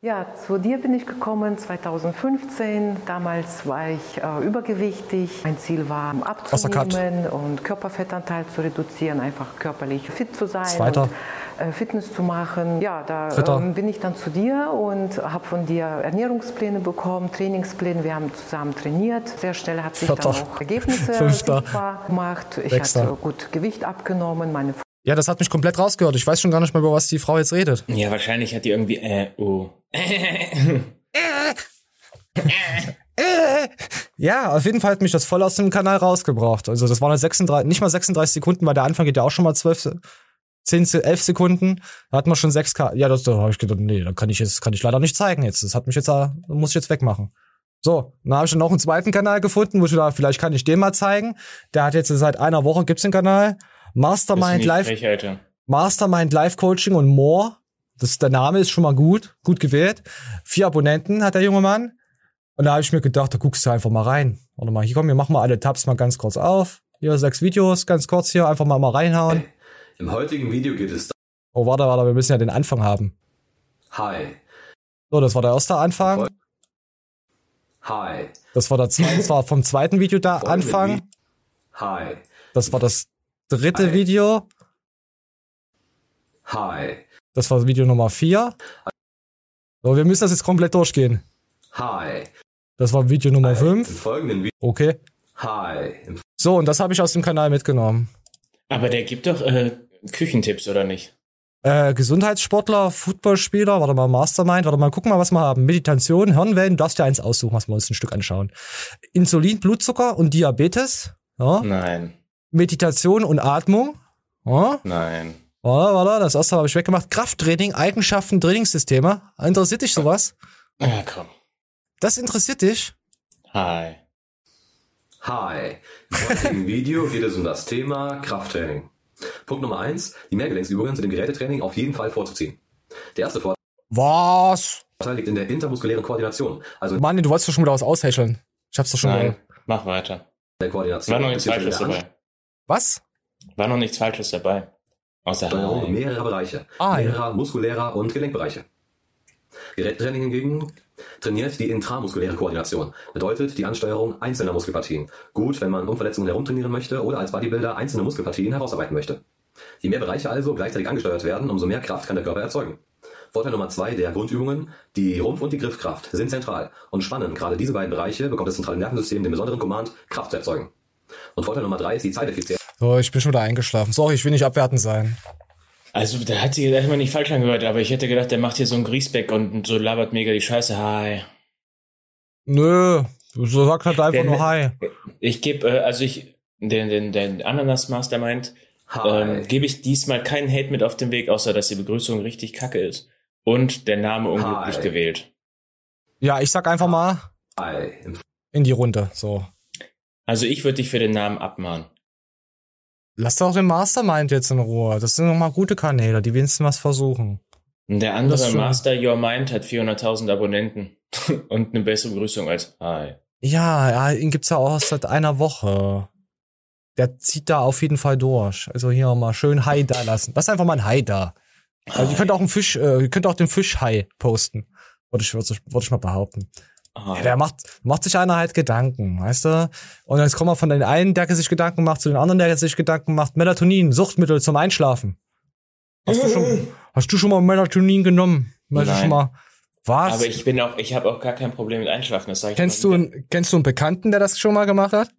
Ja, zu dir bin ich gekommen 2015. Damals war ich äh, übergewichtig. Mein Ziel war, abzunehmen und Körperfettanteil zu reduzieren, einfach körperlich fit zu sein. Zweiter. Äh, Fitness zu machen. Ja, da ähm, bin ich dann zu dir und habe von dir Ernährungspläne bekommen, Trainingspläne. Wir haben zusammen trainiert. Sehr schnell hat sich Vierter. dann auch Ergebnisse [LAUGHS] Fünfter. sichtbar gemacht. Ich Sechster. hatte gut Gewicht abgenommen. Meine Ja, das hat mich komplett rausgehört. Ich weiß schon gar nicht mehr, über was die Frau jetzt redet. Ja, wahrscheinlich hat die irgendwie, äh, oh. [LAUGHS] Ja, auf jeden Fall hat mich das voll aus dem Kanal rausgebracht. Also das waren halt 36, nicht mal 36 Sekunden, weil der Anfang geht ja auch schon mal 12, 10, 11 Sekunden. Da hat man schon 6K. Ja, das, da habe ich gedacht, nee, da kann ich jetzt, kann ich leider nicht zeigen jetzt. Das hat mich jetzt, da muss ich jetzt wegmachen. So, dann habe ich dann noch einen zweiten Kanal gefunden, wo ich dachte, vielleicht kann ich den mal zeigen. Der hat jetzt seit einer Woche gibt's den Kanal. Mastermind Live. frech. Mastermind Life Coaching und More. Das, der Name ist schon mal gut, gut gewählt. Vier Abonnenten hat der junge Mann. Und da habe ich mir gedacht, da guckst du einfach mal rein. Warte mal, hier komm, wir machen mal alle Tabs mal ganz kurz auf. Hier sechs Videos, ganz kurz hier, einfach mal mal reinhauen. Im heutigen Video geht es Oh, warte, warte, wir müssen ja den Anfang haben. Hi. So, das war der erste Anfang. Hi. Das war der zweite, das war vom zweiten Video da Folgende Anfang. Vi- Hi. Das war das dritte Hi. Video. Hi. Das war Video Nummer vier. So, wir müssen das jetzt komplett durchgehen. Hi. Das war Video Nummer Im fünf. folgenden Video. Okay. Hi. So, und das habe ich aus dem Kanal mitgenommen. Aber der gibt doch äh, Küchentipps, oder nicht? Äh, Gesundheitssportler, Footballspieler, warte mal, Mastermind, warte mal, gucken mal, was wir haben. Meditation, Hirnwellen, du darfst dir eins aussuchen, was wir uns ein Stück anschauen. Insulin, Blutzucker und Diabetes. Ja. Nein. Meditation und Atmung. Ja. Nein. Warte, warte, das erste habe ich weggemacht. Krafttraining, Eigenschaften, Trainingssysteme. Interessiert dich sowas? Ja, komm. Das interessiert dich? Hi. Hi. Im Video geht es um das Thema Krafttraining. Punkt Nummer eins: Die Mehrgelenksübungen sind im Gerätetraining auf jeden Fall vorzuziehen. Der erste Vorteil Was? liegt in der intermuskulären Koordination. Also Mann, du wolltest doch schon wieder was aushäscheln. Ich hab's doch schon Nein, wieder. mach weiter. der Koordination. War noch nichts Falsches dabei. Was? War noch nichts Falsches dabei. Außer Ansteuerung Hi. mehrerer Bereiche. Ah, ja. mehrerer muskulärer und Gelenkbereiche. Gerättraining hingegen trainiert die intramuskuläre Koordination. Bedeutet die Ansteuerung einzelner Muskelpartien. Gut, wenn man um Verletzungen herumtrainieren möchte oder als Bodybuilder einzelne Muskelpartien herausarbeiten möchte. Je mehr Bereiche also gleichzeitig angesteuert werden, umso mehr Kraft kann der Körper erzeugen. Vorteil Nummer zwei der Grundübungen, die Rumpf- und die Griffkraft sind zentral und spannen gerade diese beiden Bereiche, bekommt das zentrale Nervensystem den besonderen Command, Kraft zu erzeugen. Und Vorteil Nummer drei ist die Zeiteffizienz. So, ich bin schon wieder eingeschlafen. Sorry, ich will nicht abwertend sein. Also, da hat sich erstmal nicht falsch angehört, aber ich hätte gedacht, der macht hier so ein Griesbeck und so labert mega die Scheiße. Hi. Nö, so sagt halt einfach Der- nur Hi. Ich gebe, äh, also ich, den, den, den Ananas Mastermind, ähm, gebe ich diesmal keinen Hate mit auf den Weg, außer dass die Begrüßung richtig kacke ist. Und der Name unglücklich Hi. gewählt. Ja, ich sag einfach mal Hi. In die Runde. So. Also ich würde dich für den Namen abmahnen. Lass doch den Mastermind jetzt in Ruhe. Das sind nochmal gute Kanäle, die wenigstens was versuchen. Der andere. Master Your Mind hat 400.000 Abonnenten [LAUGHS] und eine bessere Begrüßung als Hi. Ja, ja, ihn gibt's ja auch seit einer Woche. Der zieht da auf jeden Fall durch. Also hier mal schön Hai da lassen. Lass einfach mal ein Hai da. Also ihr könnt auch einen Fisch, äh, ihr könnt auch den Fischhai posten. Würde ich, würde ich, würde ich mal behaupten. Ja, der macht, macht sich einer halt Gedanken, weißt du? Und jetzt kommen wir von den einen, der sich Gedanken macht, zu den anderen, der sich Gedanken macht. Melatonin, Suchtmittel zum Einschlafen. Hast du schon, hast du schon mal Melatonin genommen? Weißt du Nein. schon mal? Was? Aber ich bin auch, ich habe auch gar kein Problem mit Einschlafen. Das sag ich kennst du, einen, kennst du einen Bekannten, der das schon mal gemacht hat?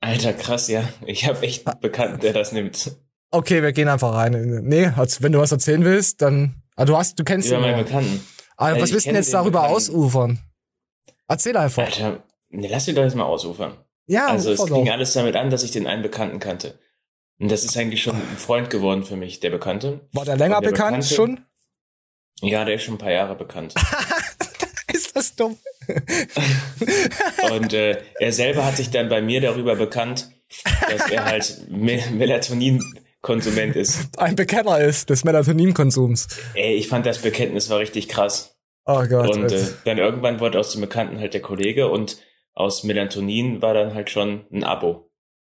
Alter, krass, ja. Ich habe echt einen Bekannten, der das nimmt. Okay, wir gehen einfach rein. Nee, als, wenn du was erzählen willst, dann. Ah, du hast, du kennst Über ihn. meinen. Bekannten. Aber Ey, was ich willst du denn jetzt darüber Bekannten. ausufern? Erzähl einfach. Alter, nee, lass mich doch jetzt mal ausufern. Ja, also es ging doch. alles damit an, dass ich den einen Bekannten kannte. Und das ist eigentlich schon ein Freund geworden für mich, der Bekannte. War der länger der bekannt Bekannte- schon? Ja, der ist schon ein paar Jahre bekannt. [LAUGHS] Ist das dumm? Und äh, er selber hat sich dann bei mir darüber bekannt, dass er halt Me Melatonin-Konsument ist. Ein Bekenner ist des Melatoninkonsums. Ey, ich fand das Bekenntnis war richtig krass. Oh Gott. und äh, dann irgendwann wurde aus dem Bekannten halt der Kollege und aus Melatonin war dann halt schon ein Abo.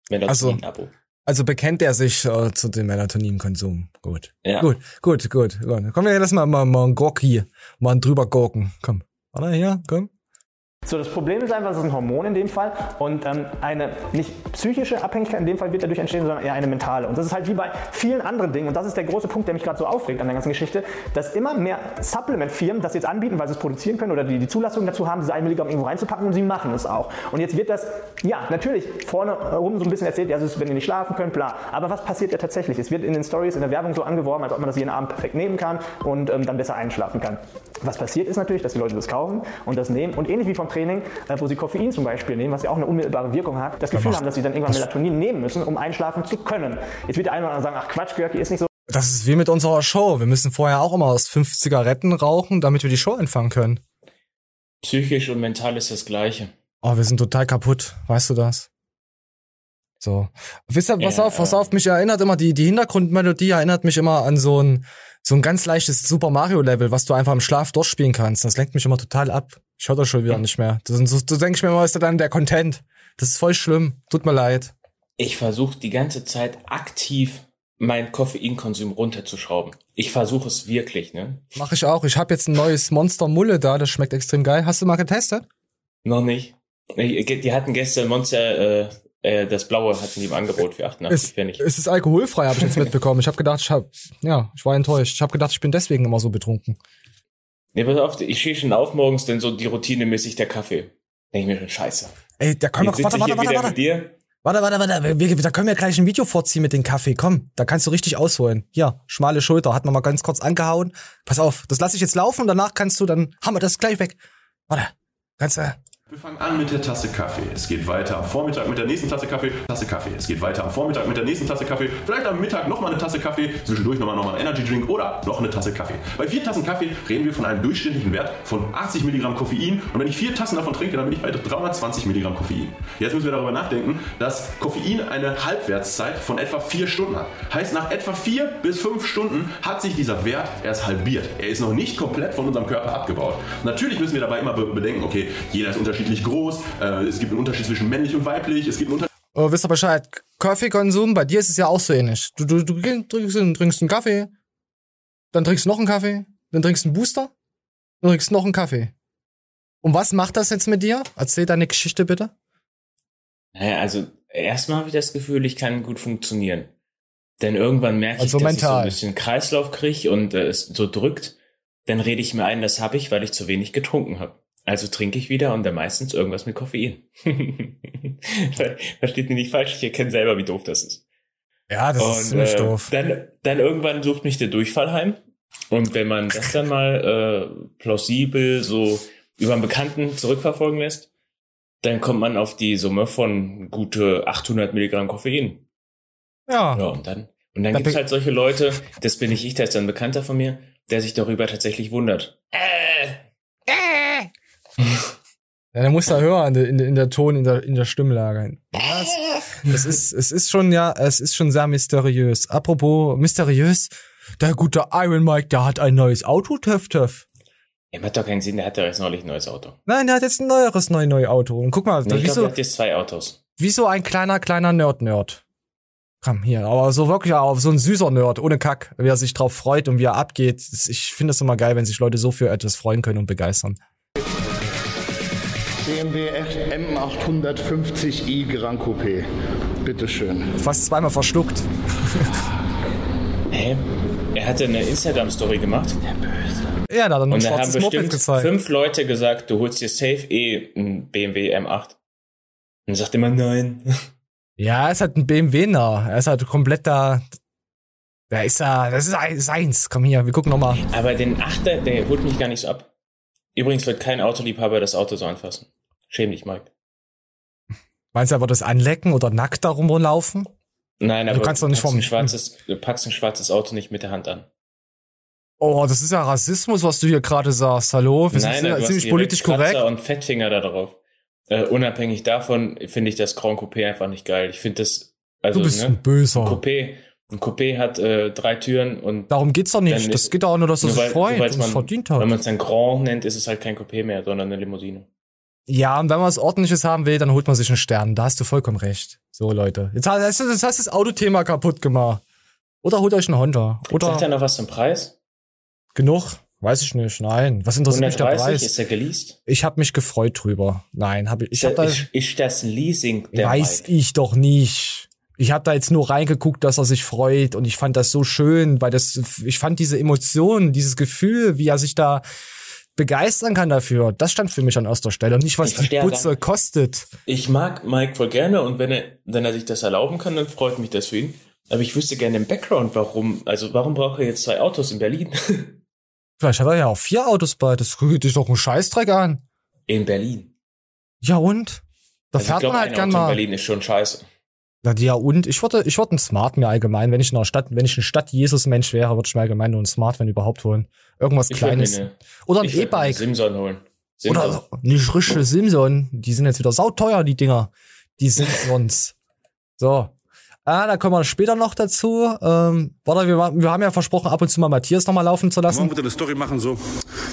Melatonin-Abo. also bekennt er sich äh, zu dem Melatoninkonsum. Gut. Ja. Gut, gut, gut. gut. Komm, wir lass mal, mal, mal einen Grog hier. Mal einen drüber gurken. Komm. Warte, hier, komm. So, das Problem ist einfach, es ist ein Hormon in dem Fall und ähm, eine nicht psychische Abhängigkeit in dem Fall wird dadurch entstehen, sondern eher eine mentale. Und das ist halt wie bei vielen anderen Dingen und das ist der große Punkt, der mich gerade so aufregt an der ganzen Geschichte, dass immer mehr Supplement-Firmen das jetzt anbieten, weil sie es produzieren können oder die, die Zulassung dazu haben, diese 1 Milligramm irgendwo reinzupacken und sie machen es auch. Und jetzt wird das, ja, natürlich vorne rum so ein bisschen erzählt, ja, ist, wenn ihr nicht schlafen könnt, bla. Aber was passiert ja tatsächlich? Es wird in den Stories, in der Werbung so angeworben, als ob man das jeden Abend perfekt nehmen kann und ähm, dann besser einschlafen kann. Was passiert ist natürlich, dass die Leute das kaufen und das nehmen und ähnlich wie vom Training, äh, wo sie Koffein zum Beispiel nehmen, was ja auch eine unmittelbare Wirkung hat, das Gefühl haben, dass sie dann irgendwann Melatonin nehmen müssen, um einschlafen zu können. Jetzt wird der eine oder andere sagen, ach Quatsch, Görki ist nicht so. Das ist wie mit unserer Show. Wir müssen vorher auch immer aus fünf Zigaretten rauchen, damit wir die Show anfangen können. Psychisch und mental ist das Gleiche. Oh, wir sind total kaputt. Weißt du das? So. Wisst ihr, pass Ja, auf, pass äh. auf, mich erinnert immer, die, die Hintergrundmelodie erinnert mich immer an so ein, so ein ganz leichtes Super Mario Level, was du einfach im Schlaf durchspielen kannst. Das lenkt mich immer total ab. Ich höre das schon wieder nicht mehr. So, so denke ich mir immer, ist da dann der Content. Das ist voll schlimm. Tut mir leid. Ich versuche die ganze Zeit aktiv meinen Koffeinkonsum runterzuschrauben. Ich versuche es wirklich, ne? Mache ich auch. Ich habe jetzt ein neues Monster Mulle da, das schmeckt extrem geil. Hast du mal getestet? Noch nicht. Ich- Die hatten gestern Monster, äh, äh, das blaue hatten die im Angebot für 88 Es, Pfennig. es ist alkoholfrei, habe ich jetzt mitbekommen. Ich habe gedacht, ich hab, ja, ich war enttäuscht. Ich habe gedacht, ich bin deswegen immer so betrunken. Nee, pass auf, ich stehe schon auf morgens, denn so die Routine mäßig der Kaffee. Denke ich mir schon, scheiße. Ey, da können wir, warte, warte, warte, warte. dir. Warte, warte, warte. Wir, da können wir gleich ein Video vorziehen mit dem Kaffee. Komm, da kannst du richtig ausholen. Hier, schmale Schulter, hat man mal ganz kurz angehauen. Pass auf, das lasse ich jetzt laufen und danach kannst du, dann haben wir das gleich weg. Warte, kannst du, Wir fangen an mit der Tasse Kaffee. Es geht weiter am Vormittag mit der nächsten Tasse Kaffee. Tasse Kaffee. Es geht weiter am Vormittag mit der nächsten Tasse Kaffee. Vielleicht am Mittag nochmal eine Tasse Kaffee. Zwischendurch nochmal noch mal ein Energy Drink oder noch eine Tasse Kaffee. Bei vier Tassen Kaffee reden wir von einem durchschnittlichen Wert von 80 Milligramm Koffein. Und wenn ich vier Tassen davon trinke, dann bin ich bei 320 Milligramm Koffein. Jetzt müssen wir darüber nachdenken, dass Koffein eine Halbwertszeit von etwa vier Stunden hat. Heißt, nach etwa vier bis fünf Stunden hat sich dieser Wert erst halbiert. Er ist noch nicht komplett von unserem Körper abgebaut. Natürlich müssen wir dabei immer be- bedenken, okay, jeder ist unterschiedlich groß, äh, es gibt einen Unterschied zwischen männlich und weiblich, es gibt einen Unterschied. Oh, wisst ihr Bescheid? Kaffeekonsum, bei dir ist es ja auch so ähnlich. Du, du, du trinkst, trinkst einen Kaffee, dann trinkst du noch einen Kaffee, dann trinkst du einen Booster, dann trinkst du noch einen Kaffee. Und was macht das jetzt mit dir? Erzähl deine Geschichte bitte. Naja, also erstmal habe ich das Gefühl, ich kann gut funktionieren. Denn irgendwann merke Also ich, dass ich so mental. ein bisschen Kreislauf kriege und äh, es so drückt. Dann rede ich mir ein, das habe ich, weil ich zu wenig getrunken habe. Also trinke ich wieder und dann meistens irgendwas mit Koffein. [LAUGHS] Versteht mich nicht falsch, ich erkenne selber, wie doof das ist. Ja, das ist Und, ziemlich äh, doof. Dann, dann irgendwann sucht mich der Durchfall heim. Und wenn man das dann mal äh, plausibel so über einen Bekannten zurückverfolgen lässt, dann kommt man auf die Summe von gute 800 Milligramm Koffein. Ja. Ja, und dann, und dann Da gibt's be- halt solche Leute, das bin nicht ich, das ist ein Bekannter von mir, der sich darüber tatsächlich wundert. Ja, der muss da hören in, in, in der Ton, in der, in der Stimmlage. Was? Es ist, es ist schon, ja, es ist schon sehr mysteriös. Apropos mysteriös, der gute Iron Mike, der hat ein neues Auto, töff, töff. Ja, macht doch keinen Sinn, der hat ja jetzt neulich ein neues Auto. Nein, der hat jetzt ein neueres, neu, neu Auto. Und guck mal, Nee, ich wie, glaube, so, der hat jetzt zwei Autos. wie so ein kleiner, kleiner Nerd-Nerd. Komm, hier, aber so wirklich auch so ein süßer Nerd, ohne Kack, wie er sich drauf freut und wie er abgeht. Das- Ich finde es immer geil, wenn sich Leute so für etwas freuen können und begeistern. BMW M850i Grand Coupé. Bitteschön. Fast zweimal verschluckt. Hä? Er hatte eine Instagram-Story gemacht. Ja, da hat er noch ein Und da haben bestimmt fünf Leute gesagt, du holst dir safe eh ein BMW M8. Und er sagt immer nein. [LAUGHS] Ja, er ist halt ein BMW nah. Er ist halt komplett da. Da ist er, das ist ein- seins. Komm hier, wir gucken nochmal. Aber den Achter, der holt mich gar nicht so ab. Übrigens wird kein Autoliebhaber das Auto so anfassen. Schäm dich, Mike. Meinst du, er wird das anlecken oder nackt da rumlaufen? Nein, Du aber kannst doch nicht vom- ein schwarzes, du packst ein schwarzes Auto nicht mit der Hand an. Oh, das ist ja Rassismus, was du hier gerade sagst. Hallo? Wir Nein, sind du ja ziemlich politisch Kratzer korrekt. und Fettfinger da drauf. Äh, unabhängig davon finde ich das Grand Coupé einfach nicht geil. Ich finde das, also, Du bist ne, ein Böser. Coupé, ein Coupé hat äh, drei Türen und Darum geht's doch nicht. Das geht auch nur, dass er sich weil- freut und es man- verdient hat. Wenn man es dann Grand nennt, ist es halt kein Coupé mehr, sondern eine Limousine. Ja, und wenn man was Ordentliches haben will, dann holt man sich einen Stern. Da hast du vollkommen recht. So, Leute. Jetzt hast du jetzt hast du das Autothema kaputt gemacht. Oder holt euch einen Honda. Oder Sagt er noch was zum Preis? genug? Weiß ich nicht. Nein. Was interessiert mich der 130 Preis? ist er geleast? Ich habe mich gefreut drüber. Nein, habe ich. Ich habe da. ist, ist das ein Leasing der weiß Mike? ich doch nicht. Ich habe da jetzt nur reingeguckt, dass er sich freut und ich fand das so schön, weil das ich fand diese Emotionen, dieses Gefühl, wie er sich da begeistern kann dafür. Das stand für mich an erster Stelle und nicht was die Butze gar- kostet. Ich mag Mike voll gerne und wenn er, wenn er sich das erlauben kann, dann freut mich das für ihn. Aber ich wüsste gerne im Background, warum, also warum braucht er jetzt zwei Autos in Berlin? [LAUGHS] Vielleicht hat er ja auch vier Autos bei. Das geht dich doch einen Scheißdreck an. In Berlin. Ja und? Da Also fährt glaub, man halt ein gern Auto in mal. Berlin ist schon scheiße. Na, ja und ich würde ich würde ein Smart mir allgemein, wenn ich in einer Stadt, wenn ich ein Stadt Jesus Mensch wäre, würde ich mir allgemein nur ein Smart, wenn überhaupt holen. Irgendwas Ich kleines. eine- Oder ein E-Bike. Simson holen. Simson. Oder nicht richtige Simson. Die sind jetzt wieder sauteuer, die Dinger. Die Simsons. [LAUGHS] so. Ah, da kommen wir später noch dazu. Ähm, warte, wir, wir haben ja versprochen, ab und zu mal Matthias nochmal laufen zu lassen. Wird er eine Story machen so.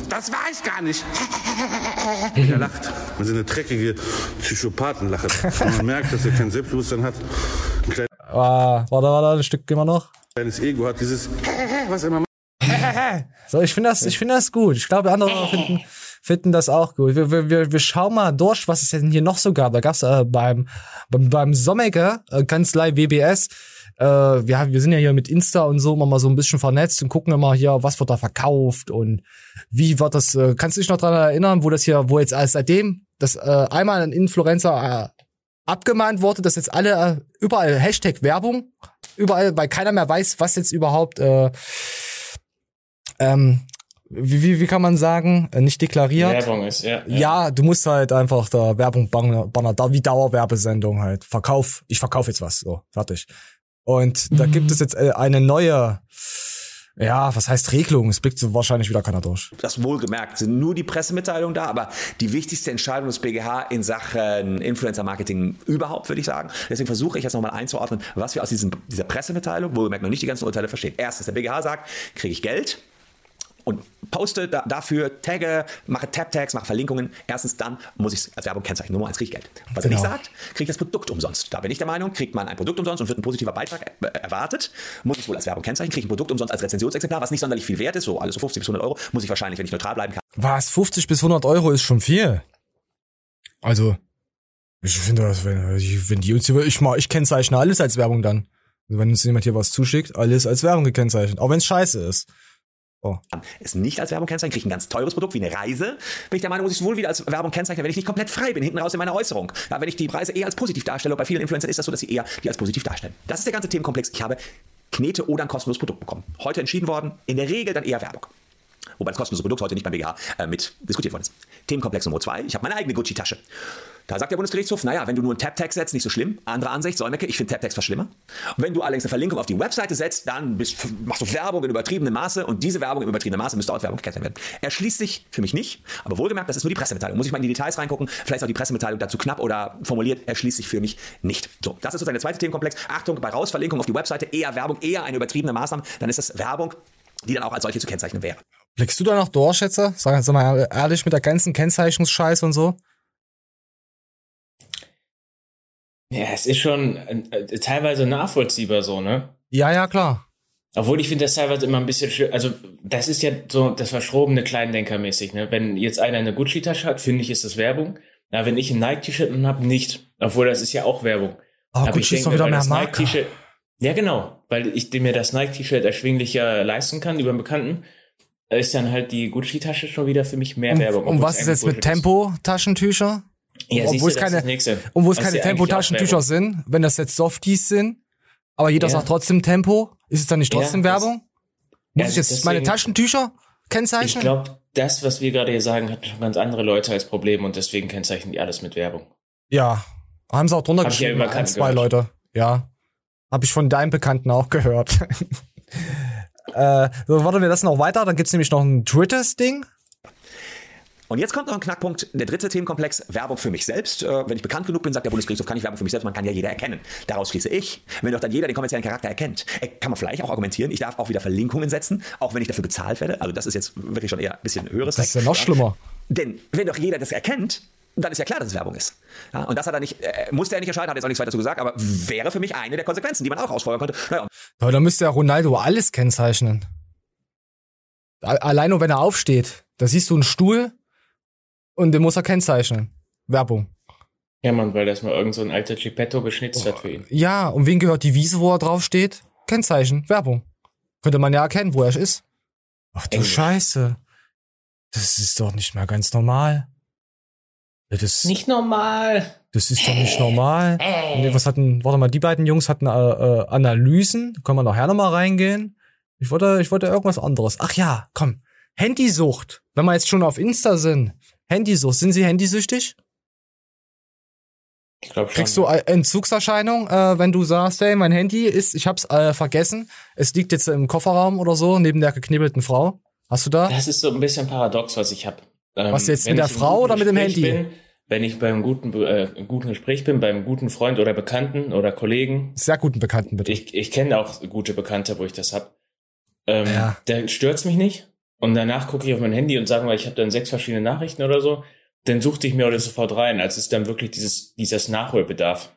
Das war ich gar nicht. [LAUGHS] er lacht. Man sind eine dreckige Psychopathenlache. Und man merkt, dass er kein Selbstbewusstsein hat. Ein kleines, Ah, warte, warte, ein Stück gehen wir noch. kleines Ego hat. Dieses, was er immer macht. So, ich finde das, ich finde das gut. Ich glaube, andere finden, finden das auch gut. Wir, wir, wir, schauen mal durch, was es denn hier noch so gab. Da gab's äh, beim, beim, beim Sommecker, äh, Kanzlei WBS, äh, wir, wir sind ja hier mit Insta und so immer mal so ein bisschen vernetzt und gucken immer hier, was wird da verkauft und wie wird das, äh, kannst du dich noch dran erinnern, wo das hier, wo jetzt als seitdem das äh, einmal ein Influencer äh, abgemahnt wurde, dass jetzt alle äh, überall Hashtag Werbung, überall, weil keiner mehr weiß, was jetzt überhaupt äh, ähm, wie, wie, wie kann man sagen, äh, nicht deklariert. Werbung ist, ja. Ja, Ja, du musst halt einfach da Werbung banner, banner da wie Dauerwerbesendung halt. Verkauf, ich verkauf jetzt was, so, fertig. Und da gibt es jetzt äh, eine neue, ja, was heißt Regelung? Es blickt so wahrscheinlich wieder keiner durch. Das wohlgemerkt sind nur die Pressemitteilungen da, aber die wichtigste Entscheidung des BGH in Sachen Influencer-Marketing überhaupt, würde ich sagen. Deswegen versuche ich jetzt nochmal einzuordnen, was wir aus diesem, dieser Pressemitteilung, wohlgemerkt noch nicht die ganzen Urteile verstehen. Erstens, der BGH sagt, kriege ich Geld? Und poste da, dafür, tagge, mache Tap-Tags, mache Verlinkungen. Erstens dann muss ich es als Werbung kennzeichnen, nur als Kriechgeld. Was er Genau. nicht sagt, kriege ich das Produkt umsonst. Da bin ich der Meinung, kriegt man ein Produkt umsonst und wird ein positiver Beitrag er erwartet, muss ich wohl als Werbung kennzeichnen, kriege ich ein Produkt umsonst als Rezensionsexemplar, was nicht sonderlich viel wert ist, so alles so 50 bis 100 Euro, muss ich wahrscheinlich, wenn ich neutral bleiben kann. Was? 50 bis 100 Euro ist schon viel. Also, ich finde das, wenn, wenn die uns ich mal, ich kennzeichne alles als Werbung dann. Also wenn uns jemand hier was zuschickt, alles als Werbung gekennzeichnet. Auch wenn es scheiße ist. Oh. Es nicht als Werbung kennzeichnen, kriege ich ein ganz teures Produkt wie eine Reise. Bin ich der Meinung, muss ich es wohl wieder als Werbung kennzeichnen, wenn ich nicht komplett frei bin, hinten raus in meiner Äußerung. Ja, wenn ich die Preise eher als positiv darstelle, bei vielen Influencern ist das so, dass sie eher die als positiv darstellen. Das ist der ganze Themenkomplex. Ich habe Knete oder ein kostenloses Produkt bekommen. Heute entschieden worden, in der Regel dann eher Werbung. Wobei das kostenlose Produkt heute nicht beim BGH äh, mit diskutiert worden ist. Themenkomplex Nummer zwei. Ich habe meine eigene Gucci-Tasche. Da sagt der Bundesgerichtshof, naja, wenn du nur einen Tap-Tag setzt, nicht so schlimm. Andere Ansicht, Säumecke, ich finde Tap-Tags fast schlimmer. Wenn du allerdings eine Verlinkung auf die Webseite setzt, dann bist, machst du Werbung in übertriebenem Maße und diese Werbung in übertriebenem Maße müsste auch Werbung gekennzeichnet werden. Erschließt sich für mich nicht, aber wohlgemerkt, das ist nur die Pressemitteilung. Muss ich mal in die Details reingucken, vielleicht auch die Pressemitteilung dazu knapp oder formuliert, erschließt sich für mich nicht. So, das ist sozusagen der zweite Themenkomplex. Achtung, bei Rausverlinkung auf die Webseite eher Werbung, eher eine übertriebene Maßnahme, dann ist das Werbung, die dann auch als solche zu kennzeichnen wäre. Blickst du da noch durch, Schätzer? Sag, mal ehrlich mit der ganzen Kennzeichnungsscheiß und so? Ja, es ist schon äh, teilweise nachvollziehbar so, ne? Ja, ja, klar. Obwohl ich finde das teilweise immer ein bisschen schön. Also, das ist ja so das verschrobene Kleindenkermäßig, ne? Wenn jetzt einer eine Gucci-Tasche hat, finde ich, ist das Werbung. Na, wenn ich ein Nike-T-Shirt habe, nicht. Obwohl, das ist ja auch Werbung. Aber Aber Gucci ich ist doch denke, wieder mehr Nike-T-Shirt- Ja, genau. Weil ich mir das Nike-T-Shirt erschwinglicher leisten kann über einen Bekannten, ist dann halt die Gucci-Tasche schon wieder für mich mehr Und, Werbung. und was ist jetzt mit Tempo-Taschentücher? Ja, Und siehst wo du, es keine, wo es keine ja Tempo-Taschentücher sind, wenn das jetzt Softies sind, aber jeder Ja. sagt trotzdem Tempo, ist es dann nicht Ja, trotzdem das- Werbung? Muss Ja, ich jetzt deswegen- meine Taschentücher Ich kennzeichnen? glaube, das, was wir gerade hier sagen, hat schon ganz andere Leute als Problem und deswegen kennzeichnen die alles mit Werbung. Ja. Haben sie auch drunter Hab ich ja geschrieben, ein, zwei gehört. Leute. Ja. Hab ich von deinem Bekannten auch gehört. [LAUGHS] äh, so, warten wir das noch weiter, dann gibt's nämlich noch ein drittes Ding. Und jetzt kommt noch ein Knackpunkt, der dritte Themenkomplex, Werbung für mich selbst. Äh, wenn ich bekannt genug bin, sagt der Bundesgerichtshof, kann ich Werbung für mich selbst, man kann ja jeder erkennen. Daraus schließe ich, wenn doch dann jeder den kommerziellen Charakter erkennt, äh, kann man vielleicht auch argumentieren, ich darf auch wieder Verlinkungen setzen, auch wenn ich dafür bezahlt werde. Also das ist jetzt wirklich schon eher ein bisschen höheres Das ist ja noch schlimmer. Denn wenn doch jeder das erkennt, dann ist ja klar, dass es Werbung ist. Ja, und das hat er nicht, äh, musste er nicht entscheiden, hat jetzt auch nichts weiter dazu gesagt, aber wäre für mich eine der Konsequenzen, die man auch ausfeuern könnte. Naja, Aber da müsste ja Ronaldo alles kennzeichnen. Allein nur wenn er aufsteht, da siehst du einen Stuhl und den muss er kennzeichnen. Werbung. Ja, Mann, weil das mal irgend so ein alter Geppetto geschnitzt hat für ihn. Ja, und wem gehört die Wiese, wo er draufsteht? Kennzeichen, Werbung. Könnte man ja erkennen, wo er ist. Ach du Englisch. Scheiße. Das ist doch nicht mehr ganz normal. Das, Nicht normal. das ist doch nicht normal. Nee, was hatten, warte mal, die beiden Jungs hatten äh, äh, Analysen. Können wir nachher nochmal reingehen? Ich wollte, ich wollte irgendwas anderes. Ach ja, komm. Handysucht. Wenn wir jetzt schon auf Insta sind. Handysucht. Sind Sie handysüchtig? Ich glaube schon. Kriegst du Entzugserscheinung, äh, wenn du sagst, hey, mein Handy ist, ich hab's äh, vergessen, es liegt jetzt im Kofferraum oder so, neben der geknebelten Frau. Hast du da? Das ist so ein bisschen paradox, was ich habe. Was jetzt, mit der Frau oder mit dem Handy? Bin, wenn ich beim guten, äh, guten Gespräch bin, beim guten Freund oder Bekannten oder Kollegen, Sehr guten Bekannten, bitte. ich, ich kenne auch gute Bekannte, wo ich das hab. Ähm, Ja. Der stört's mich nicht. Und danach gucke ich auf mein Handy und sage mal, ich habe dann sechs verschiedene Nachrichten oder so. Dann suchte ich mir alles sofort rein, als ist dann wirklich dieses, dieses Nachholbedarf.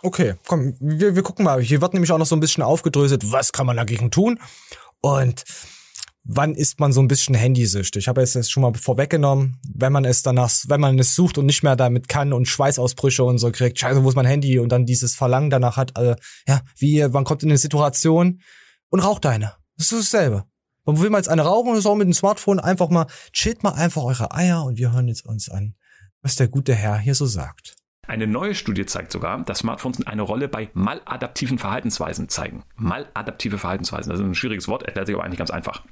Okay, komm, wir, wir gucken mal. Hier wird nämlich auch noch so ein bisschen aufgedröselt, was kann man dagegen tun? Und wann ist man so ein bisschen handysüchtig? Ich habe es jetzt schon mal vorweggenommen, wenn man es danach, wenn man es sucht und nicht mehr damit kann und Schweißausbrüche und so kriegt, scheiße, wo ist mein Handy? Und dann dieses Verlangen danach hat, äh, ja, wie, man kommt in eine Situation und raucht eine. Das ist dasselbe. Man will mal jetzt eine rauchen und so mit dem Smartphone einfach mal, chillt mal einfach eure Eier und wir hören jetzt uns an, was der gute Herr hier so sagt. Eine neue Studie zeigt sogar, dass Smartphones eine Rolle bei maladaptiven Verhaltensweisen zeigen. Maladaptive Verhaltensweisen, das ist ein schwieriges Wort, erklärt sich aber eigentlich ganz einfach.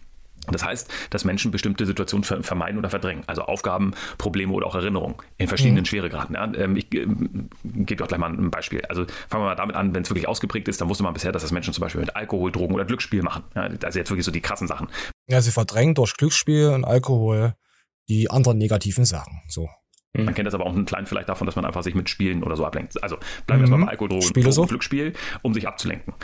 Das heißt, dass Menschen bestimmte Situationen vermeiden oder verdrängen. Also Aufgaben, Probleme oder auch Erinnerungen in verschiedenen mhm. Schweregraden. Ja, ähm, ich äh, gebe auch gleich mal ein Beispiel. Also fangen wir mal damit an, wenn es wirklich ausgeprägt ist, dann wusste man bisher, dass das Menschen zum Beispiel mit Alkohol, Drogen oder Glücksspiel machen. Ja, also jetzt wirklich so die krassen Sachen. Ja, sie verdrängen durch Glücksspiel und Alkohol die anderen negativen Sachen. So. Man kennt das aber auch einen kleinen vielleicht davon, dass man einfach sich mit Spielen oder so ablenkt. Also bleiben wir mhm. erstmal bei Alkohol, Drogen, Drogen so. Glücksspiel, um sich abzulenken.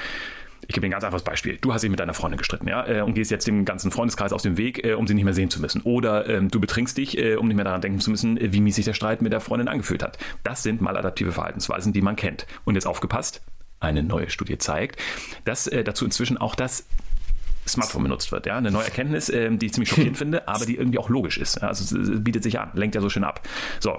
Ich gebe dir ein ganz einfaches Beispiel. Du hast dich mit deiner Freundin gestritten, ja, äh, und gehst jetzt dem ganzen Freundeskreis aus dem Weg, äh, um sie nicht mehr sehen zu müssen. Oder ähm, du betrinkst dich, äh, um nicht mehr daran denken zu müssen, wie mies sich der Streit mit der Freundin angefühlt hat. Das sind maladaptive Verhaltensweisen, die man kennt. Und jetzt aufgepasst, eine neue Studie zeigt, dass dazu inzwischen auch das Smartphone benutzt wird. Ja? Eine neue Erkenntnis, die ich ziemlich schockierend [LAUGHS] finde, aber die irgendwie auch logisch ist. Also es bietet sich an, lenkt ja so schön ab. So,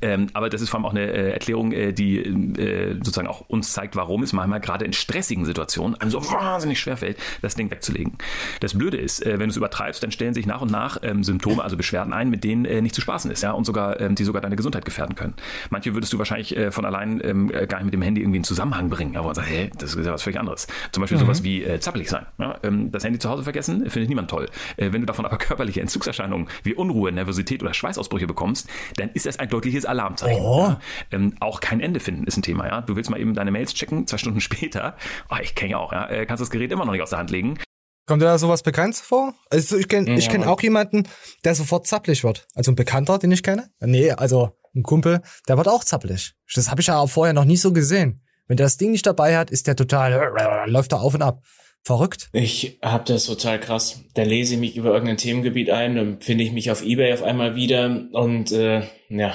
ähm, aber das ist vor allem auch eine äh, Erklärung, äh, die äh, sozusagen auch uns zeigt, warum es manchmal gerade in stressigen Situationen einem so wahnsinnig schwerfällt, das Ding wegzulegen. Das Blöde ist, äh, wenn du es übertreibst, dann stellen sich nach und nach ähm, Symptome, also Beschwerden ein, mit denen äh, nicht zu spaßen ist, ja, und sogar, ähm, die sogar deine Gesundheit gefährden können. Manche würdest du wahrscheinlich äh, von allein ähm, gar nicht mit dem Handy irgendwie in Zusammenhang bringen, aber man sagt, hä, das ist ja was völlig anderes. Zum Beispiel mhm. sowas wie zappelig sein. Ja? Ähm, das Handy zu Hause vergessen, findet niemand toll. Wenn du davon aber [LAUGHS] körperliche Entzugserscheinungen wie Unruhe, Nervosität oder Schweißausbrüche bekommst, dann ist das ein deutliches Alarmzeichen. Oh. Ja? Ähm, auch kein Ende finden ist ein Thema. Ja? Du willst mal eben deine Mails checken, zwei Stunden [LAUGHS] später. Oh, ich kenne ja auch, ja? Äh, kannst das Gerät immer noch nicht aus der Hand legen. Kommt dir da sowas bekannt vor? Also ich kenne ich kenn auch jemanden, der sofort zappelig wird. Also ein Bekannter, den ich kenne. Nee, also ein Kumpel, der wird auch zappelig. Das habe ich ja auch vorher noch nie so gesehen. Wenn der das Ding nicht dabei hat, ist der total, [LAUGHS] läuft da auf und ab. Verrückt. Ich hab das total krass. Da lese ich mich über irgendein Themengebiet ein, dann finde ich mich auf Ebay auf einmal wieder und äh, ja,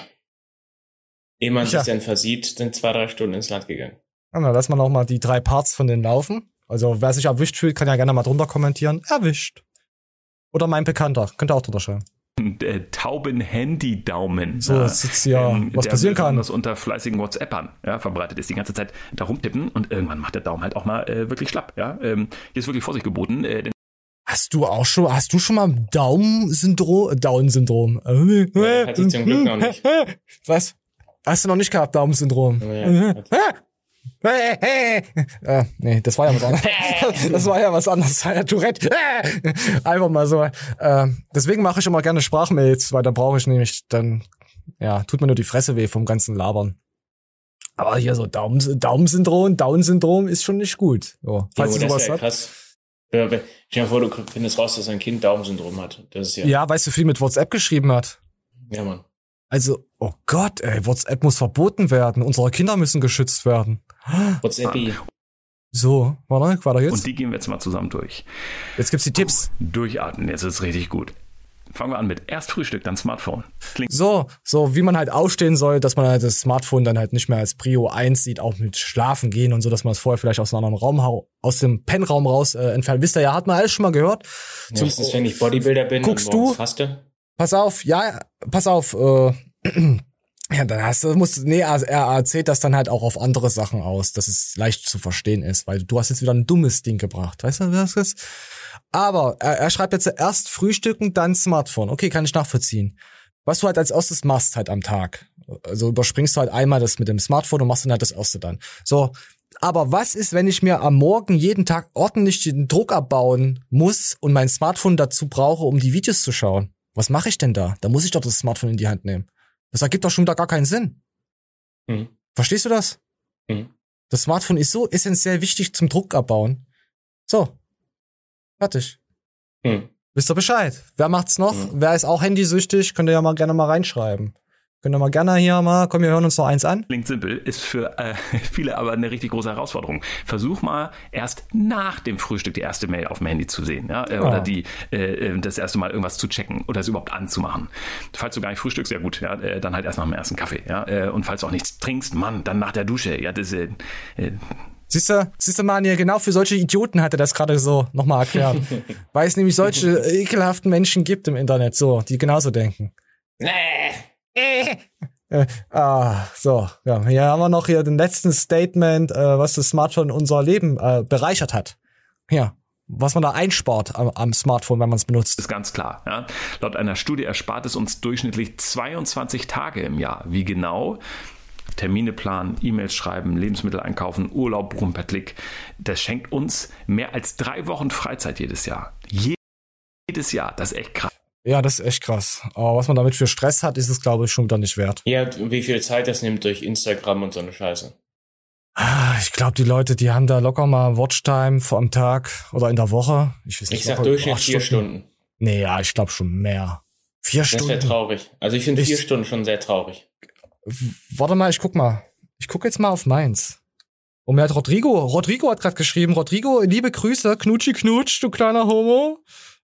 Ehe man sich dann versieht, sind zwei, drei Stunden ins Land gegangen. Ja, dann lass mal noch mal die drei Parts von den laufen. Also wer sich erwischt fühlt, kann ja gerne mal drunter kommentieren. Erwischt. Oder mein Bekannter. Könnt ihr auch drunter schreiben. Äh, Tauben-Handy-Daumen. So, das ist ja, ähm, was passieren kann. Das unter fleißigen WhatsAppern ja, verbreitet ist, die ganze Zeit da rumtippen und irgendwann macht der Daumen halt auch mal äh, wirklich schlapp. Ja? Ähm, hier ist wirklich Vorsicht geboten. Äh, Hast du auch schon, hast du schon mal Daumen-Syndrom? Down-Syndrom. Ja, hatte ich zum Glück noch nicht. [LAUGHS] Was? Hast du noch nicht gehabt, Daumen-Syndrom? Ja. äh, nee, das war ja was anderes. das war ja was anderes. Das war ja Tourette. Einfach mal so. Äh, deswegen mache ich immer gerne Sprachmails, weil da brauche ich nämlich dann, ja, tut mir nur die Fresse weh vom ganzen Labern. Aber hier so Daumen, Daumen-Syndrom, Down-Syndrom ist schon nicht gut. So, falls ja, du sowas hast. Krass. Stell dir vor, du findest raus, dass ein Kind Daumen-Syndrom hat. Das ist ja. Ja, weißt du, viel mit WhatsApp geschrieben hat. Ja, Mann. Also, oh Gott, ey, WhatsApp muss verboten werden. Unsere Kinder müssen geschützt werden. WhatsApp. So, warte, weiter jetzt. Und die gehen wir jetzt mal zusammen durch. Jetzt gibt's die Tipps. Durchatmen, jetzt ist richtig gut. Fangen wir an mit erst Frühstück, dann Smartphone. Klingt so, so wie man halt aufstehen soll, dass man halt das Smartphone dann halt nicht mehr als Prio 1 sieht, auch mit Schlafen gehen und so, dass man es vorher vielleicht aus einem anderen Raum, aus dem Pennraum raus äh, entfernt. Wisst ihr ja, hat man alles schon mal gehört. Ja, wenn ich Bodybuilder bin guckst und du, faste? Pass auf, ja, pass auf, äh, [CLEARS THROAT] ja, dann hast du, musst, nee, er erzählt das dann halt auch auf andere Sachen aus, dass es leicht zu verstehen ist, weil du hast jetzt wieder ein dummes Ding gebracht, weißt du, was das ist? Aber er, er schreibt jetzt erst Frühstücken, dann Smartphone. Okay, kann ich nachvollziehen. Was du halt als erstes machst halt am Tag. Also überspringst du halt einmal das mit dem Smartphone und machst dann halt das erste dann. So, aber was ist, wenn ich mir am Morgen jeden Tag ordentlich den Druck abbauen muss und mein Smartphone dazu brauche, um die Videos zu schauen? Was mache ich denn da? Da muss ich doch das Smartphone in die Hand nehmen. Das ergibt doch schon da gar keinen Sinn. Mhm. Verstehst du das? Mhm. Das Smartphone ist so essentiell wichtig zum Druck abbauen. So. Fertig. Mhm. Wisst ihr Bescheid? Wer macht's noch? Mhm. Wer ist auch handysüchtig? Könnt ihr ja mal gerne mal reinschreiben. Können wir mal gerne hier mal, komm, wir hören uns noch eins an. Klingt simpel, ist für äh, [LAUGHS] viele aber eine richtig große Herausforderung. Versuch mal erst nach dem Frühstück die erste Mail auf dem Handy zu sehen, ja, äh, oder ja. die äh, äh, das erste Mal irgendwas zu checken oder es überhaupt anzumachen. Falls du gar nicht frühstückst, ja gut, ja, äh, dann halt erst nach dem ersten Kaffee, ja, äh, und falls du auch nichts trinkst, Mann, dann nach der Dusche, ja, das äh, äh Siehst du, siehst du, Mann, ja, genau für solche Idioten hat er das gerade so nochmal erklärt. [LAUGHS] Weil es nämlich solche ekelhaften Menschen gibt im Internet, so, die genauso denken. Nee. Äh, ah, so, ja, hier haben wir noch hier den letzten Statement, äh, was das Smartphone unser Leben äh, bereichert hat. Ja, was man da einspart am, am Smartphone, wenn man es benutzt. Ist ganz klar. Ja. Laut einer Studie erspart es uns durchschnittlich 22 Tage im Jahr. Wie genau? Termine planen, E-Mails schreiben, Lebensmittel einkaufen, Urlaub buchen per Klick. Das schenkt uns mehr als drei Wochen Freizeit jedes Jahr. Je jedes Jahr. Das ist echt krass. Ja, das ist echt krass. Aber was man damit für Stress hat, ist es, glaube ich, schon wieder nicht wert. Ja, wie viel Zeit das nimmt durch Instagram und so eine Scheiße. Ah, Ich glaube, die Leute, die haben da locker mal Watchtime vor am Tag oder in der Woche. Ich, weiß nicht, Ich sag locker Durchschnitt acht vier Stunden. Nee, ja, ich glaube schon mehr. Vier Das wäre Stunden. traurig. Also ich finde vier Stunden schon sehr traurig. Warte mal, ich guck mal. Ich guck jetzt mal auf meins. Und mir hat Rodrigo, Rodrigo hat gerade geschrieben, Rodrigo, liebe Grüße, Knutschi Knutsch, du kleiner Homo.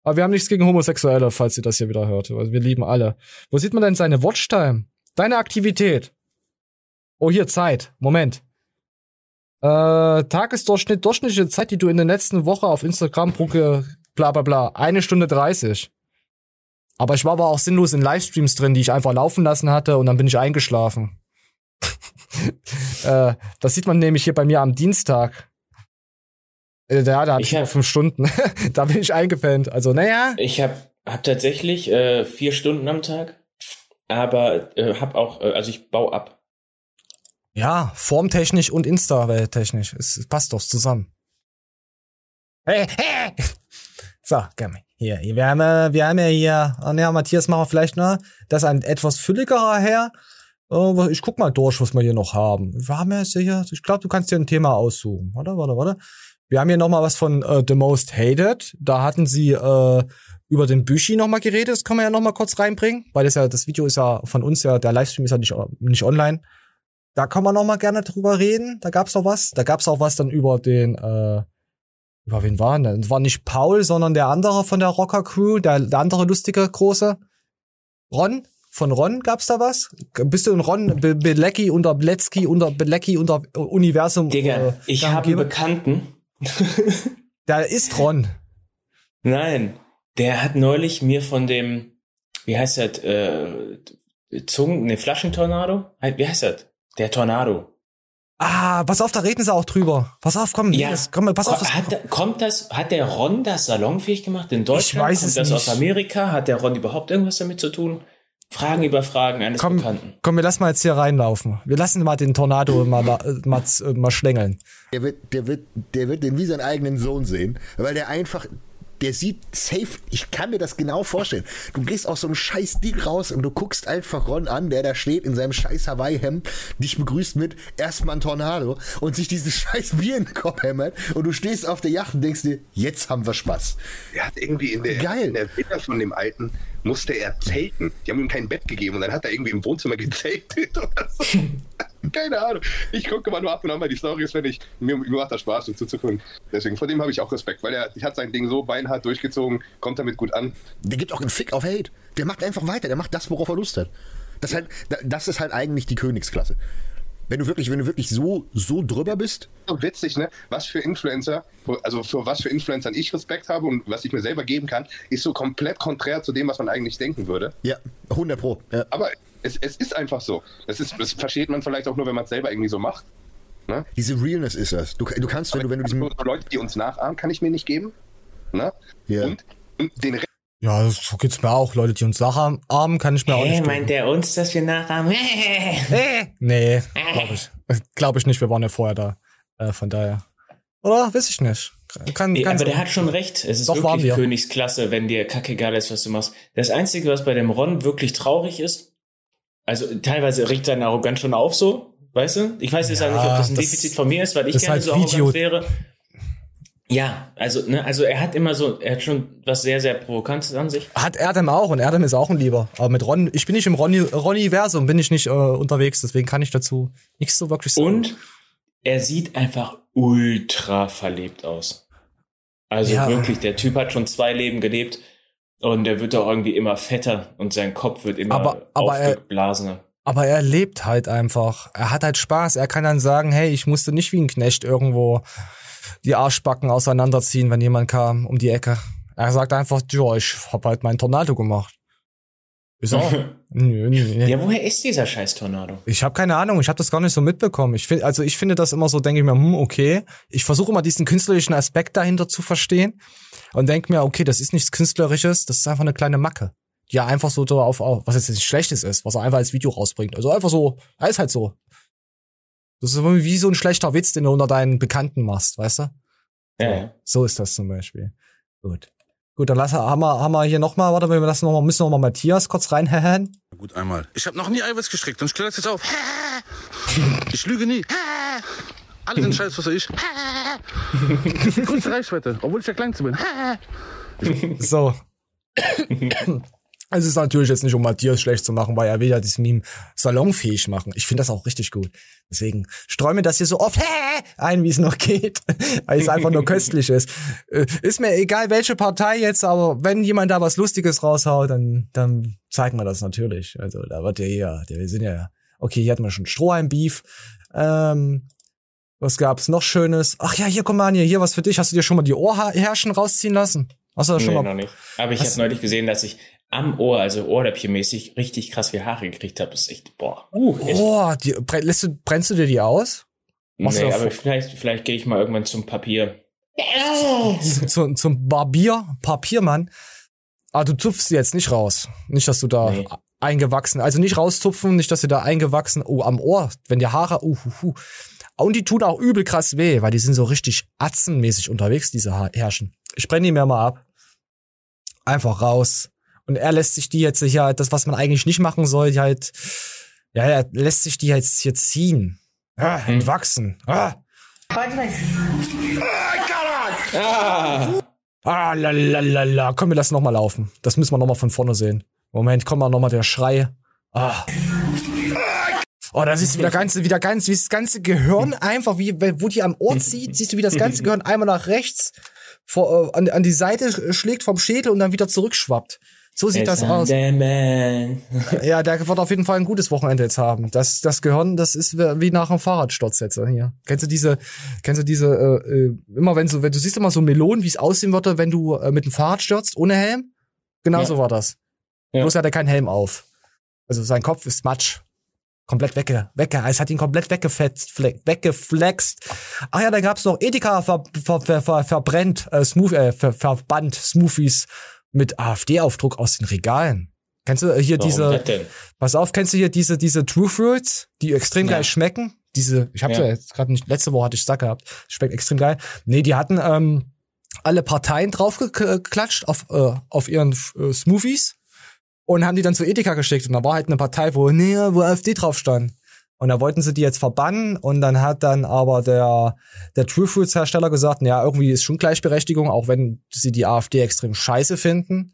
Aber wir haben nichts gegen Homosexuelle, falls ihr das hier wieder hört. Also wir lieben alle. Wo sieht man denn seine Watchtime? Deine Aktivität. Oh, hier, Zeit. Moment. Äh, Tagesdurchschnitt, durchschnittliche Zeit, die du in der letzten Woche auf Instagram brucke, bla bla bla. Eine Stunde dreißig. Aber ich war aber auch sinnlos in Livestreams drin, die ich einfach laufen lassen hatte und dann bin ich eingeschlafen. [LAUGHS] äh, das sieht man nämlich hier bei mir am Dienstag. Äh, da, da hatte ich, nur fünf Stunden. [LAUGHS] da bin ich eingepennt. Also, naja. Ich habe hab tatsächlich äh, vier Stunden am Tag, aber äh, hab auch, äh, also ich baue ab. Ja, formtechnisch und Insta-technisch. Es, es passt doch zusammen. Hey, hey! [LAUGHS] So, komm, hier, wir haben, wir haben ja hier, ah, ja, Matthias, machen wir vielleicht, ne? Das ist ein etwas fülligerer Herr. Äh, Ich guck mal durch, was wir hier noch haben. Wir haben ja hier, ich glaube, du kannst dir ein Thema aussuchen. Warte, warte, warte. Wir haben hier noch mal was von äh, The Most Hated. Da hatten sie äh, über den Büchi noch mal geredet. Das können wir ja noch mal kurz reinbringen, weil das ja das Video ist ja von uns ja, der Livestream ist ja nicht nicht online. Da kann man noch mal gerne drüber reden. Da gab's noch was. Da gab's auch was dann über den äh, über wen war denn? Das war nicht Paul, sondern der andere von der Rocker Crew, der, der andere lustige große Ron. Von Ron gab's da was? Bist du in Ron Be Belecki unter Bletzki unter Belecki unter Universum? Digga, äh, ich habe einen? Bekannten. [LAUGHS] Der ist Ron. Nein, der hat neulich mir von dem, wie heißt das, äh, Zungen, ne, Flaschentornado? Wie heißt das? Der Tornado. Ah, pass auf, da reden sie auch drüber. Pass auf, komm, Ja, das, komm, pass auf. Das, hat, da- kommt das, hat der Ron das salonfähig gemacht in Deutschland? weiß kommt es das nicht. aus Amerika? Hat der Ron überhaupt irgendwas damit zu tun? Fragen über Fragen eines Bekannten. komm, wir lassen mal jetzt hier reinlaufen. Wir lassen mal den Tornado mal, äh, mal, äh, mal schlängeln. Der wird, der wird, der wird den wie seinen eigenen Sohn sehen, weil der einfach, der sieht safe, ich kann mir das genau vorstellen. Du gehst aus so einem scheiß Ding raus und du guckst einfach Ron an, der da steht in seinem scheiß Hawaii-Hemd, dich begrüßt mit erstmal ein Tornado und sich diesen [LAUGHS] scheiß Bier in den Kopf hämmert und du stehst auf der Yacht und denkst dir, jetzt haben wir Spaß. Er hat irgendwie in der, Geil. in der Villa von dem Alten musste er zelten. Die haben ihm kein Bett gegeben und dann hat er irgendwie im Wohnzimmer gezeltet [LAUGHS] oder so. Keine Ahnung. Ich gucke mal nur ab und an mal die Stories, wenn ich. Mir, mir macht das Spaß, um zuzugucken. Deswegen, vor dem habe ich auch Respekt, weil er hat sein Ding so beinhart durchgezogen, kommt damit gut an. Der gibt auch einen Fick auf Hate. Der macht einfach weiter, der macht das, worauf er Lust hat. Das, halt, das ist halt eigentlich die Königsklasse. Wenn du wirklich, wenn du wirklich so, so drüber bist, So witzig, ne? Was für Influencer, also für was für Influencern ich Respekt habe und was ich mir selber geben kann, ist so komplett konträr zu dem, was man eigentlich denken würde. Ja, 100 Pro. Ja. Aber es, es ist einfach so. Das, ist, das versteht man vielleicht auch nur, wenn man es selber irgendwie so macht. Ne? Diese Realness ist das. Du, du kannst, wenn du, wenn du diesem. So Leute, die uns nachahmen, kann ich mir nicht geben. Ne? Ja. Und, und den Rest Ja, so geht's mir auch. Leute, die uns nachahmen, kann ich mir auch Hey, nicht. meint der uns, dass wir nachahmen? [LAUGHS] Nee, glaube ich. Glaube ich nicht, wir waren ja vorher da. Äh, von daher. Oder? Weiß ich nicht. Kann, Nee, aber der hat schon recht. Es ist Doch, wirklich wir. Königsklasse, wenn dir kackegal ist, was du machst. Das Einzige, was bei dem Ron wirklich traurig ist, also teilweise regt seine Arroganz schon auf so, weißt du? Ich weiß jetzt Ja, auch nicht, ob das ein das- Defizit von mir ist, weil ich gerne halt so arrogant Video- wäre. Ja, also, ne, also er hat immer so, er hat schon was sehr, sehr Provokantes an sich. Hat Erdem auch und Erdem ist auch ein Lieber. Aber mit Ron, ich bin nicht im Ronny- Ronny-Versum, bin ich nicht äh, unterwegs, deswegen kann ich dazu nichts so wirklich sagen. Und er sieht einfach ultra verlebt aus. Also Ja. wirklich, der Typ hat schon zwei Leben gelebt und er wird auch irgendwie immer fetter und sein Kopf wird immer Aber- aber er- aufgeblasener. Aber er lebt halt einfach. Er hat halt Spaß. Er kann dann sagen, hey, ich musste nicht wie ein Knecht irgendwo die Arschbacken auseinanderziehen, wenn jemand kam um die Ecke. Er sagt einfach, ja, ich hab halt meinen Tornado gemacht. Ist auch. [LAUGHS] nö, nö, nö. Ja, woher ist dieser scheiß Tornado? Ich habe keine Ahnung, ich habe das gar nicht so mitbekommen. Ich find, also ich finde das immer so, denke ich mir, hm, okay. Ich versuche immer diesen künstlerischen Aspekt dahinter zu verstehen und denke mir, okay, das ist nichts Künstlerisches, das ist einfach eine kleine Macke. Die er einfach so drauf, auf, was jetzt nicht Schlechtes ist, was er einfach als Video rausbringt. Also einfach so, ist halt so. Das ist wie so ein schlechter Witz, den du unter deinen Bekannten machst, weißt du? Ja, So, so ist das zum Beispiel. Gut. Gut, dann lassen, haben, wir, haben wir hier nochmal, warte, wir lassen noch mal, müssen noch mal Matthias kurz reinhähen. [LAUGHS] Gut, einmal. Ich habe noch nie Eiweiß gestrickt und ich kläre das jetzt auf. Ich lüge nie. Alle sind scheiß, was ich. Größte Reichweite, obwohl ich der Kleinste bin. So. [LAUGHS] Es ist natürlich jetzt nicht, um Matthias schlecht zu machen, weil er will ja dieses Meme salonfähig machen. Ich finde das auch richtig gut. Deswegen streue mir das hier so oft ein, wie es noch geht, [LAUGHS] weil es einfach nur köstlich ist. Äh, Ist mir egal, welche Partei jetzt, aber wenn jemand da was Lustiges raushaut, dann, dann zeigen wir das natürlich. Also da wird ja hier, wir sind ja, okay, hier hatten wir schon Strohhalm-Beef. Ähm, was gab's noch Schönes? Ach ja, hier, komm mal an, hier, hier was für dich. Hast du dir schon mal die Ohrherrschen rausziehen lassen? Hast du das schon nee, mal? noch nicht. Aber ich habe neulich gesehen, dass ich am Ohr, also Ohrläppchenmäßig, richtig krass viel Haare gekriegt habe. Das ist echt, boah. Uh, echt. Oh, die, lässt du, brennst du dir die aus? Machst nee, aber vielleicht, vielleicht gehe ich mal irgendwann zum Papier. zum, zum Barbier, Papiermann. Ah, du zupfst sie jetzt nicht raus. Nicht, dass du da Nee. eingewachsen, also nicht rauszupfen, nicht, dass sie da eingewachsen, oh, am Ohr, wenn die Haare, uh, uh, uh. Und die tun auch übel krass weh, weil die sind so richtig atzenmäßig unterwegs, diese Herrschen. Ich brenne die mir mal ab. Einfach raus. Und er lässt sich die jetzt ja, das, was man eigentlich nicht machen soll, die halt, ja, er lässt sich die jetzt hier ziehen. Ah, entwachsen. Ah. Ah, la, la, la, la. Komm, wir lassen noch mal laufen. Das müssen wir noch mal von vorne sehen. Moment, komm mal noch mal der Schrei. Ah. Oh, das ist wieder ganz, wieder ganz, wie das ganze Gehirn einfach, wie, wo die am Ohr zieht, siehst du, wie das ganze Gehirn einmal nach rechts vor, äh, an, an die Seite schlägt vom Schädel und dann wieder zurückschwappt. So sieht das aus. [LAUGHS] Ja, der wird auf jeden Fall ein gutes Wochenende jetzt haben. Das, das Gehirn, das ist wie nach einem Fahrradsturz jetzt hier. Kennst du diese, kennst du diese, äh, äh, immer wenn so, wenn du siehst immer so Melonen, wie es aussehen würde, wenn du äh, mit dem Fahrrad stürzt, ohne Helm? Genau Ja. so war das. Ja. Bloß hat er keinen Helm auf. Also sein Kopf ist Matsch. Komplett wegge, wegge, es hat ihn komplett weggefetzt, fle- weggeflext. Ach ja, da gab's noch Edeka ver, ver, ver, verbrennt, äh, Smooth, äh, ver, verbannt Smoothies mit AfD-Aufdruck aus den Regalen. Kennst du äh, hier Warum diese, pass auf, kennst du hier diese, diese True Fruits, die extrem Ja. geil schmecken? Diese, ich habe Ja. ja. jetzt gerade nicht, letzte Woche hatte ich Sack gehabt, schmeckt extrem geil. Nee, die hatten ähm, alle Parteien draufgeklatscht auf, äh, auf ihren äh, Smoothies und haben die dann zu Edeka geschickt. Und da war halt eine Partei, wo, nee, wo AfD drauf stand. Und da wollten sie die jetzt verbannen und dann hat dann aber der, der True Fruits Hersteller gesagt, ja, irgendwie ist schon Gleichberechtigung, auch wenn sie die AfD extrem scheiße finden.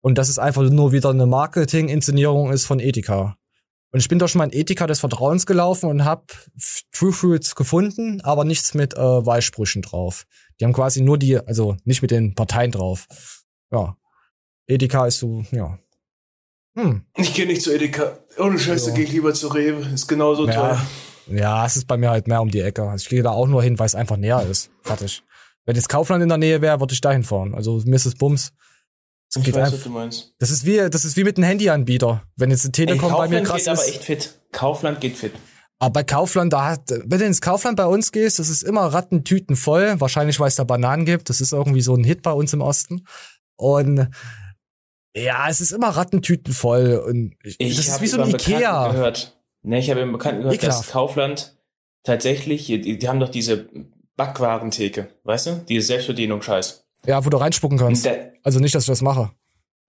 Und dass es einfach nur wieder eine Marketing-Inszenierung ist von Edeka. Und ich bin doch schon mal in Edeka des Vertrauens gelaufen und hab F- True Fruits gefunden, aber nichts mit äh, Wahlsprüchen drauf. Die haben quasi nur die, also nicht mit den Parteien drauf. Ja. Edeka ist so, ja. Hm. Ich gehe nicht zu Edeka. Ohne Scheiße Ja. gehe ich lieber zu Rewe. Ist genauso Ja. teuer. Ja, es ist bei mir halt mehr um die Ecke. Also ich gehe da auch nur hin, weil es einfach näher ist. Fertig. Wenn jetzt Kaufland in der Nähe wäre, würde ich dahin fahren. Also mir ist es Bums. Es Ich weiß, was du meinst. Das ist wie, das ist wie mit einem Handyanbieter. Wenn jetzt Ey, Telekom bei mir krass geht aber ist. echt fit. Kaufland geht fit. Aber bei Kaufland, da hat, wenn du ins Kaufland bei uns gehst, das ist immer Rattentüten voll. Wahrscheinlich, weil es da Bananen gibt. Das ist irgendwie so ein Hit bei uns im Osten. Und ja, es ist immer Rattentüten voll. Und ich, Ich das ist wie so ein Ikea. Gehört. Ne, ich habe im Bekannten gehört, dass Ekelhaft. Kaufland tatsächlich, die, die haben doch diese Backwarentheke, weißt du? Diese Selbstbedienung Scheiß. Ja, wo du reinspucken kannst. Da- Also nicht, dass ich das mache.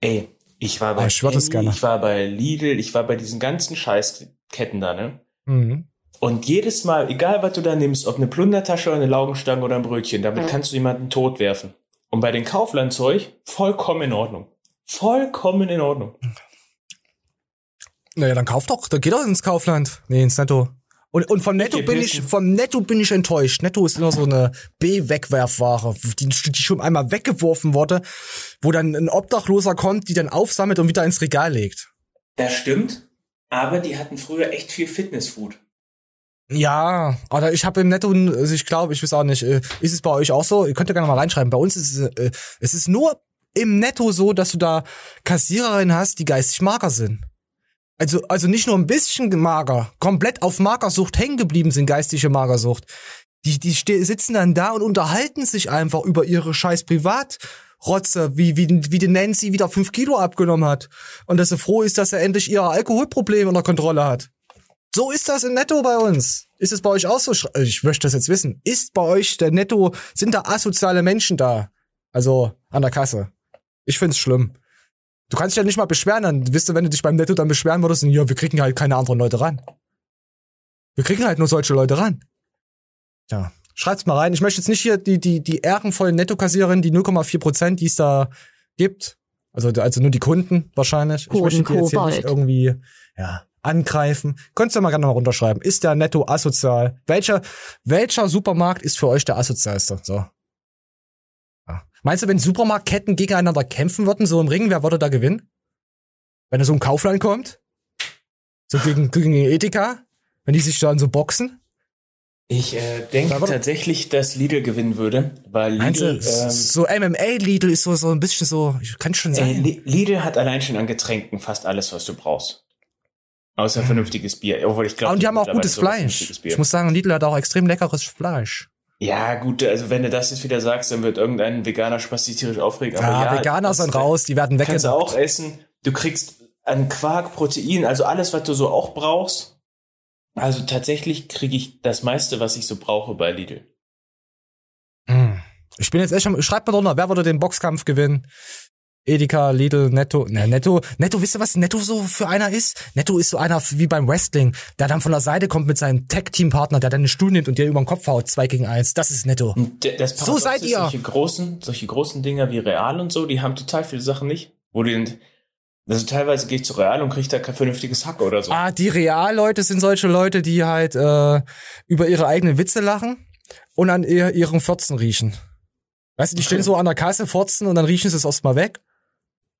Ey, ich war bei Ah, ich Penny, gerne. ich war bei Lidl, ich war bei diesen ganzen Scheißketten da, ne? Mhm. Und jedes Mal, egal was du da nimmst, ob eine Plundertasche oder eine Laugenstange oder ein Brötchen, damit kannst du jemanden tot werfen. Und bei den Kauflandzeug vollkommen in Ordnung. Vollkommen in Ordnung. Naja, dann kauf doch. Dann geh doch ins Kaufland. Nee, ins Netto. Und, und vom Netto bin ich, vom Netto bin ich enttäuscht. Netto ist immer so eine B-Wegwerfware, die, die schon einmal weggeworfen wurde, wo dann ein Obdachloser kommt, die dann aufsammelt und wieder ins Regal legt. Das stimmt, aber die hatten früher echt viel Fitnessfood. Ja, aber ich habe im Netto, also ich glaube, ich weiß auch nicht, äh, ist es bei euch auch so? Ihr könnt ja gerne mal reinschreiben. Bei uns ist es, äh, es ist nur im Netto so, dass du da Kassiererinnen hast, die geistig mager sind. Also, also nicht nur ein bisschen mager, komplett auf Magersucht hängen geblieben sind, geistige Magersucht. Die, die sitzen dann da und unterhalten sich einfach über ihre scheiß Privatrotze, wie, wie, wie die Nancy wieder fünf Kilo abgenommen hat. Und dass sie froh ist, dass er endlich ihr Alkoholproblem unter Kontrolle hat. So ist das im Netto bei uns. Ist es bei euch auch so? Ich möchte das jetzt wissen. Ist bei euch der Netto, sind da asoziale Menschen da? Also an der Kasse. Ich find's schlimm. Du kannst dich ja nicht mal beschweren, dann wisst du, wenn du dich beim Netto dann beschweren würdest, ja, wir kriegen halt keine anderen Leute ran. Wir kriegen halt nur solche Leute ran. Ja, schreibt's mal rein. Ich möchte jetzt nicht hier die, die, die ehrenvollen Nettokassiererin, die 0,4 Prozent, die es da gibt. Also, also nur die Kunden wahrscheinlich. Ich möchte die jetzt hier nicht irgendwie, ja, angreifen. Könntest du mal gerne mal runterschreiben. Ist der Netto asozial? Welcher, welcher Supermarkt ist für euch der asozialste? So. Meinst du, wenn Supermarktketten gegeneinander kämpfen würden, so im Ring, wer würde da gewinnen? Wenn da so ein Kaufland kommt? So gegen, gegen Ethika? Wenn die sich dann so boxen? Ich äh, denke tatsächlich, dass Lidl gewinnen würde, weil Meinst Lidl, du, ähm, so MMA Lidl ist so, so ein bisschen so, ich kann schon äh, sagen. Li- Lidl hat allein schon an Getränken fast alles, was du brauchst. Außer vernünftiges Bier. Obwohl ich Ah, glaube, und die haben auch gutes Fleisch. Ich muss sagen, Lidl hat auch extrem leckeres Fleisch. Ja, gut, also wenn du das jetzt wieder sagst, dann wird irgendein Veganer spastisch tierisch aufregen. Ja, ja, Veganer sind raus, die werden Kannst du auch essen. Du kriegst an Quark, Protein, also alles, was du so auch brauchst. Also tatsächlich kriege ich das meiste, was ich so brauche bei Lidl. Ich bin jetzt echt schon, schreibt mal drunter, wer würde den Boxkampf gewinnen? Edeka, Lidl, Netto. Ne, Netto, Netto, wisst ihr, was Netto so für einer ist? Netto ist so einer wie beim Wrestling, der dann von der Seite kommt mit seinem Tag-Team-Partner, der dann einen Stuhl nimmt und dir über den Kopf haut, zwei gegen eins. Das ist Netto. Das So seid ihr. Solche großen, solche großen Dinger wie Real und so, die haben total viele Sachen nicht. Wo die, also teilweise gehe ich zu Real und kriege da kein vernünftiges Hack oder so. Ah, die Realleute sind solche Leute, die halt äh, über ihre eigenen Witze lachen und an ihr, ihren Fürzen riechen. Weißt du, die stehen so an der Kasse, furzen und dann riechen sie es erstmal weg.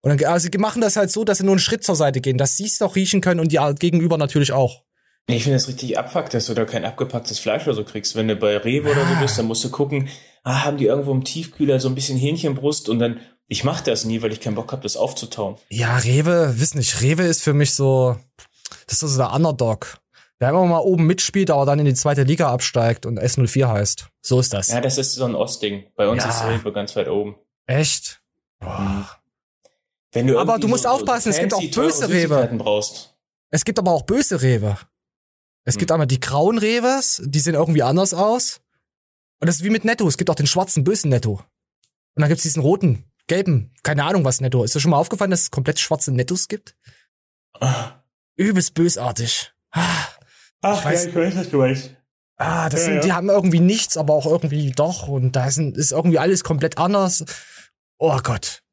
Und dann, also sie machen das halt so, dass sie nur einen Schritt zur Seite gehen, dass sie es doch riechen können und die Gegenüber natürlich auch. Ich finde es richtig abfuck, dass du da kein abgepacktes Fleisch oder so kriegst. Wenn du bei Rewe oder so bist, dann musst du gucken, ah, haben die irgendwo im Tiefkühler so ein bisschen Hähnchenbrust und dann, ich mach das nie, weil ich keinen Bock habe, das aufzutauen. Ja, Rewe, wissen nicht, Rewe ist für mich so, das ist so der Underdog. Der immer mal oben mitspielt, aber dann in die zweite Liga absteigt und S04 heißt. So ist das. Ja, das ist so ein Ostding. Bei uns Ja. ist Rewe ganz weit oben. Echt? Wenn du Aber du musst so, aufpassen, es gibt auch böse Rewe. Brauchst. Es gibt aber auch böse Rewe. Es gibt einmal die grauen Reves, die sehen irgendwie anders aus. Und das ist wie mit Netto. Es gibt auch den schwarzen, bösen Netto. Und dann gibt's diesen roten, gelben, keine Ahnung was Netto. Ist dir schon mal aufgefallen, dass es komplett schwarze Nettos gibt? Übelst bösartig. Ach, Ich weiß- ja, ich weiß, was du weißt. Ah, das Ja, sind, ja. die haben irgendwie nichts, aber auch irgendwie doch. Und da ist irgendwie alles komplett anders. Oh Gott.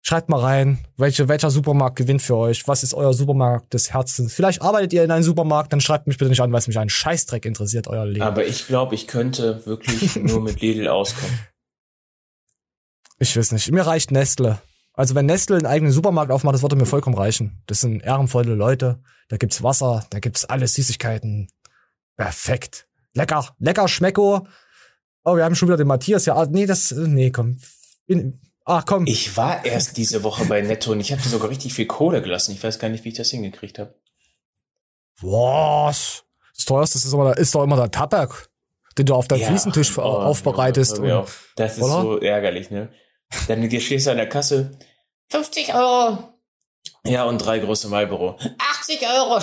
Schreibt mal rein, welche, welcher Supermarkt gewinnt für euch? Was ist euer Supermarkt des Herzens? Vielleicht arbeitet ihr in einem Supermarkt, dann schreibt mich bitte nicht an, weil es mich einen Scheißdreck interessiert, euer Leben. Aber ich glaube, ich könnte wirklich [LAUGHS] nur mit Lidl auskommen. Ich weiß nicht. Mir reicht Nestle. Also wenn Nestle einen eigenen Supermarkt aufmacht, das würde mir vollkommen reichen. Das sind ehrenvolle Leute. Da gibt's Wasser, da gibt's alles Süßigkeiten. Perfekt. Lecker, lecker Schmecko. Oh, wir haben schon wieder den Matthias. Ja, ah, nee, das, nee, komm. In, ach, komm. Ich war erst diese Woche bei Netto und ich habe sogar richtig viel Kohle gelassen. Ich weiß gar nicht, wie ich das hingekriegt habe. Was? Das teuerste ist, immer, ist doch immer der Tabak, den du auf deinem Ja. Fliesentisch Oh, aufbereitest. mir und-. Das ist Oder? so ärgerlich, ne? Dann stehst du an der Kasse. 50 Euro. Ja, und drei große Marlboro. 80 Euro.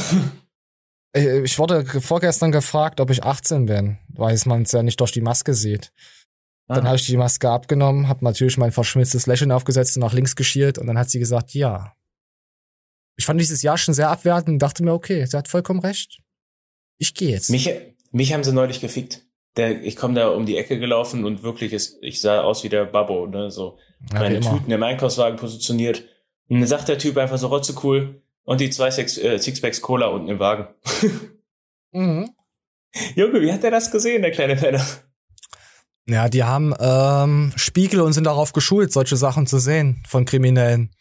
Äh, Ich wurde ge- vorgestern gefragt, ob ich 18 bin, weil man es ja nicht durch die Maske sieht. Dann Ah. habe ich die Maske abgenommen, habe natürlich mein verschmitztes Lächeln aufgesetzt und nach links geschielt und dann hat sie gesagt, ja. Ich fand dieses Jahr schon sehr abwertend und dachte mir, okay, sie hat vollkommen recht. Ich gehe jetzt. Mich, mich haben sie neulich gefickt. Der, ich komme da um die Ecke gelaufen und wirklich, ist, ich sah aus wie der Babbo, ne, so Ja, meine. Tüten im Einkaufswagen positioniert. Und dann sagt der Typ einfach so, rotze cool. Und die zwei Six, äh, Sixpacks Cola unten im Wagen. [LAUGHS] Mhm. Junge, wie hat der das gesehen, der kleine Penner? Ja, die haben ähm, Spiegel und sind darauf geschult, solche Sachen zu sehen von Kriminellen.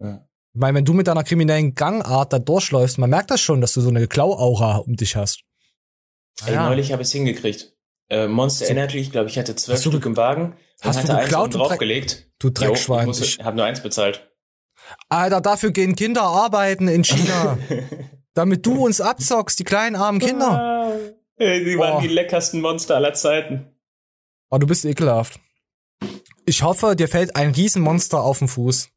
Ja. Ich meine, wenn du mit deiner kriminellen Gangart da durchläufst, man merkt das schon, dass du so eine Klauaura um dich hast. Ey, Ja. neulich habe ich es hingekriegt. Äh, Monster Energy, ich glaube, ich hatte zwölf du Stück im Wagen. Hast du hatte eins geklaut, du Dreck- draufgelegt. du Dreckschwein. Jo, ich habe nur eins bezahlt. Alter, dafür gehen Kinder arbeiten in China. [LAUGHS] damit du uns abzockst, die kleinen armen Kinder. Ey, die waren Oh. die leckersten Monster aller Zeiten. Oh, du bist ekelhaft. Ich hoffe, dir fällt ein Riesenmonster auf den Fuß.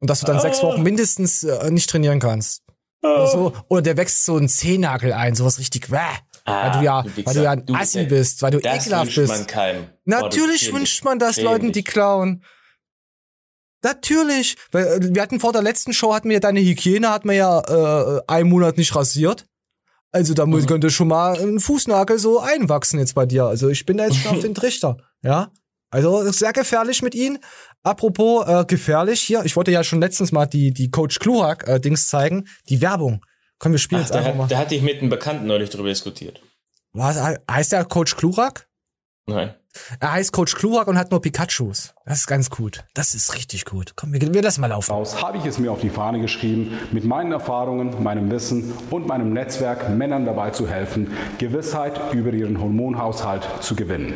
Und dass du dann Ah. sechs Wochen mindestens äh, nicht trainieren kannst. Oder, so. Oder der wächst so ein Zehennagel ein, sowas richtig wäh. weil du ja, Ah, du weil du ja ein. Du Assi bist- bist, weil du das ekelhaft wünscht bist. man keinem. Natürlich Oh, wünscht man das Leuten, die klauen. Natürlich. Weil äh, wir hatten vor der letzten Show hatten wir deine Hygiene hat man ja äh, einen Monat nicht rasiert. Also da muss, könnte schon mal ein Fußnagel so einwachsen jetzt bei dir. Also ich bin da jetzt schon auf den [LAUGHS] Trichter. Ja. Also sehr gefährlich mit ihnen. Apropos äh, gefährlich hier, ich wollte ja schon letztens mal die die Coach Klurak äh, Dings zeigen, die Werbung. Komm, wir spielen Ach, jetzt einfach hat, mal. da hatte ich mit einem Bekannten neulich drüber diskutiert. Was heißt der Coach Klurak? Nein. Er heißt Coach Klurak und hat nur Pikachus. Das ist ganz gut. Das ist richtig gut. Komm, wir, wir lassen mal laufen. Aus habe ich es mir auf die Fahne geschrieben, mit meinen Erfahrungen, meinem Wissen und meinem Netzwerk Männern dabei zu helfen, Gewissheit über ihren Hormonhaushalt zu gewinnen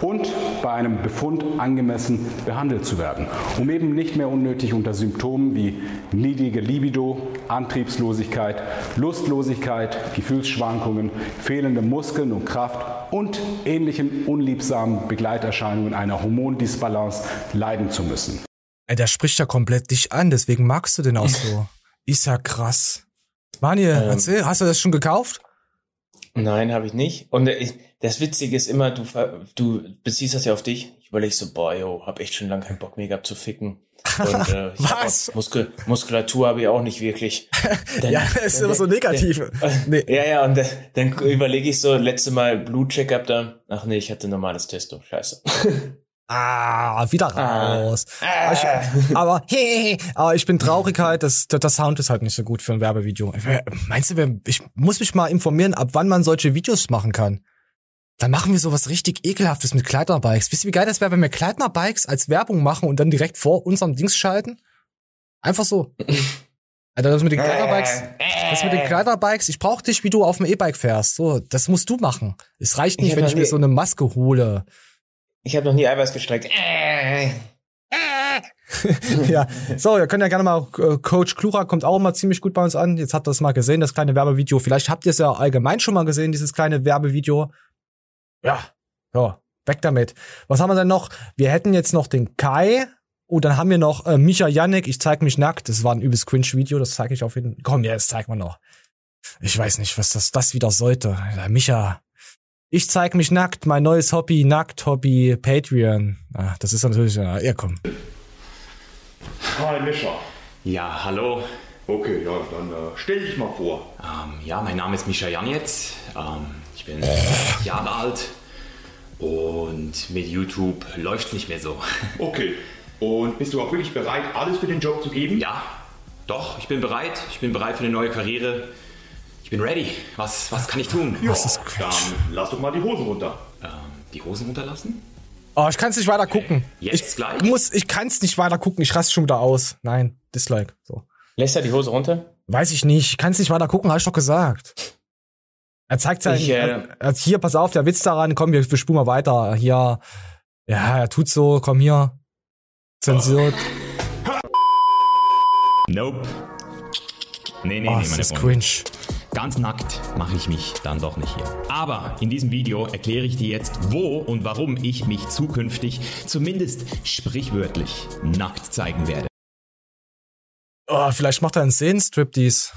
und bei einem Befund angemessen behandelt zu werden, um eben nicht mehr unnötig unter Symptomen wie niedrige Libido, Antriebslosigkeit, Lustlosigkeit, Gefühlsschwankungen, fehlende Muskeln und Kraft und ähnlichen unliebsamen Begleiterscheinungen einer Hormondisbalance leiden zu müssen. Ey, der spricht ja komplett dich an, deswegen magst du den auch so. Ist ja krass. Manuel, Ähm. erzähl, hast du das schon gekauft? Nein, habe ich nicht. Und äh, das Witzige ist immer, du, du beziehst das ja auf dich. Ich überlege so, boah, yo, hab echt schon lange keinen Bock mehr gehabt zu ficken. Und äh, [LAUGHS] hab Was? auch Muskel, Muskulatur habe ich auch nicht wirklich. [LAUGHS] Ja, das ist immer so negativ. [LAUGHS] Nee. Ja, ja, und dann, dann überlege ich so, letzte Mal Blutcheckup da. Ach nee, ich hatte normales Testo. Scheiße. Ah, wieder raus. Aber, ich, aber hey, aber ich bin traurig halt, dass der, der Sound ist halt nicht so gut für ein Werbevideo. Meinst du, ich muss mich mal informieren, ab wann man solche Videos machen kann? Dann machen wir sowas richtig ekelhaftes mit Kleiderbikes. Wisst ihr, wie geil das wäre, wenn wir Kleiderbikes als Werbung machen und dann direkt vor unserem Dings schalten? Einfach so. [LAUGHS] Alter, das mit den Kleiderbikes, das mit den Kleiderbikes, ich brauch dich, wie du auf dem E-Bike fährst. So, das musst du machen. Es reicht Ich nicht, hab wenn ich mir so eine Maske hole. Ich habe noch nie Eiweiß gestreckt. Äh. [LAUGHS] ja, so, ihr könnt ja gerne mal, äh, Coach Klura kommt auch immer ziemlich gut bei uns an. Jetzt habt ihr es mal gesehen, das kleine Werbevideo. Vielleicht habt ihr es ja allgemein schon mal gesehen, dieses kleine Werbevideo. Ja, ja, weg damit. Was haben wir denn noch? Wir hätten jetzt noch den Kai. Und dann haben wir noch äh, Micha Yannick, ich zeig mich nackt. Das war ein übelst cringe Video, das zeige ich auf jeden Fall. Komm, ja, das zeigen wir noch. Ich weiß nicht, was das, das wieder sollte. Micha, ich zeig mich nackt, mein neues Hobby, nackt Hobby, Patreon. Ah, das ist natürlich, ja, ja komm. Hi, Mischa. Ja, hallo. Okay, ja, dann äh, stell dich mal vor. Ähm, ja, mein Name ist Mischa Janetz. Ähm, ich bin Jahre alt und mit YouTube läuft nicht mehr so. Okay. Und bist du auch wirklich bereit, alles für den Job zu geben? Ja, doch, ich bin bereit. Ich bin bereit für eine neue Karriere. Ich bin ready. Was, was kann ich tun? Ja, dann lass doch mal die Hosen runter. Ähm, die Hosen runterlassen? Oh, ich kann es nicht weiter gucken. Jetzt ich gleich? muss, ich kann es nicht weiter gucken. Ich raste schon wieder aus. Nein, Dislike. So. Lässt er die Hose runter? Weiß ich nicht. Ich kann es nicht weiter gucken, habe ich doch gesagt. Er zeigt sein, Ich, äh, er, er, hier, pass auf, der Witz daran, komm, wir, wir spulen mal weiter. Hier, ja, er tut so, komm hier. Zensiert. Nope. Nee, nee, Oh, nee, das meine ist Freunde. cringe. Ganz nackt mache ich mich dann doch nicht hier. Aber in diesem Video erkläre ich dir jetzt, wo und warum ich mich zukünftig zumindest sprichwörtlich nackt zeigen werde. Oh, vielleicht macht er einen Szenenstriptease.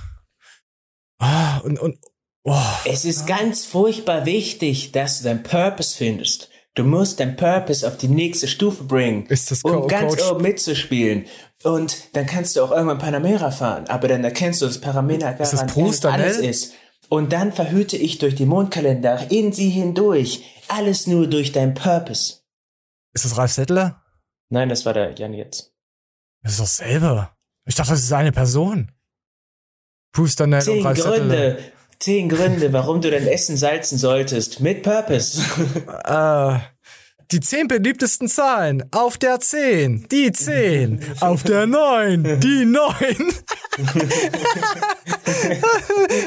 Ah, und, und, oh. Es ist ganz furchtbar wichtig, dass du deinen Purpose findest. Du musst deinen Purpose auf die nächste Stufe bringen, Ist das um Co- ganz Coach? oben mitzuspielen. Und dann kannst du auch irgendwann Panamera fahren, aber dann erkennst du, dass Panamera gar nicht alles ist. Und dann verhüte ich durch die Mondkalender in sie hindurch. Alles nur durch deinen Purpose. Ist das Ralf Settler? Nein, das war der Jan jetzt. Das ist doch dasselbe. Ich dachte, das ist eine Person. Bruce Danell und Zehn Ralf Settler. Gründe, zehn Gründe, warum du dein Essen salzen solltest. Mit Purpose. Äh, [LAUGHS] die zehn beliebtesten Zahlen. Auf der 10, die 10. Auf der 9, die 9. [LAUGHS]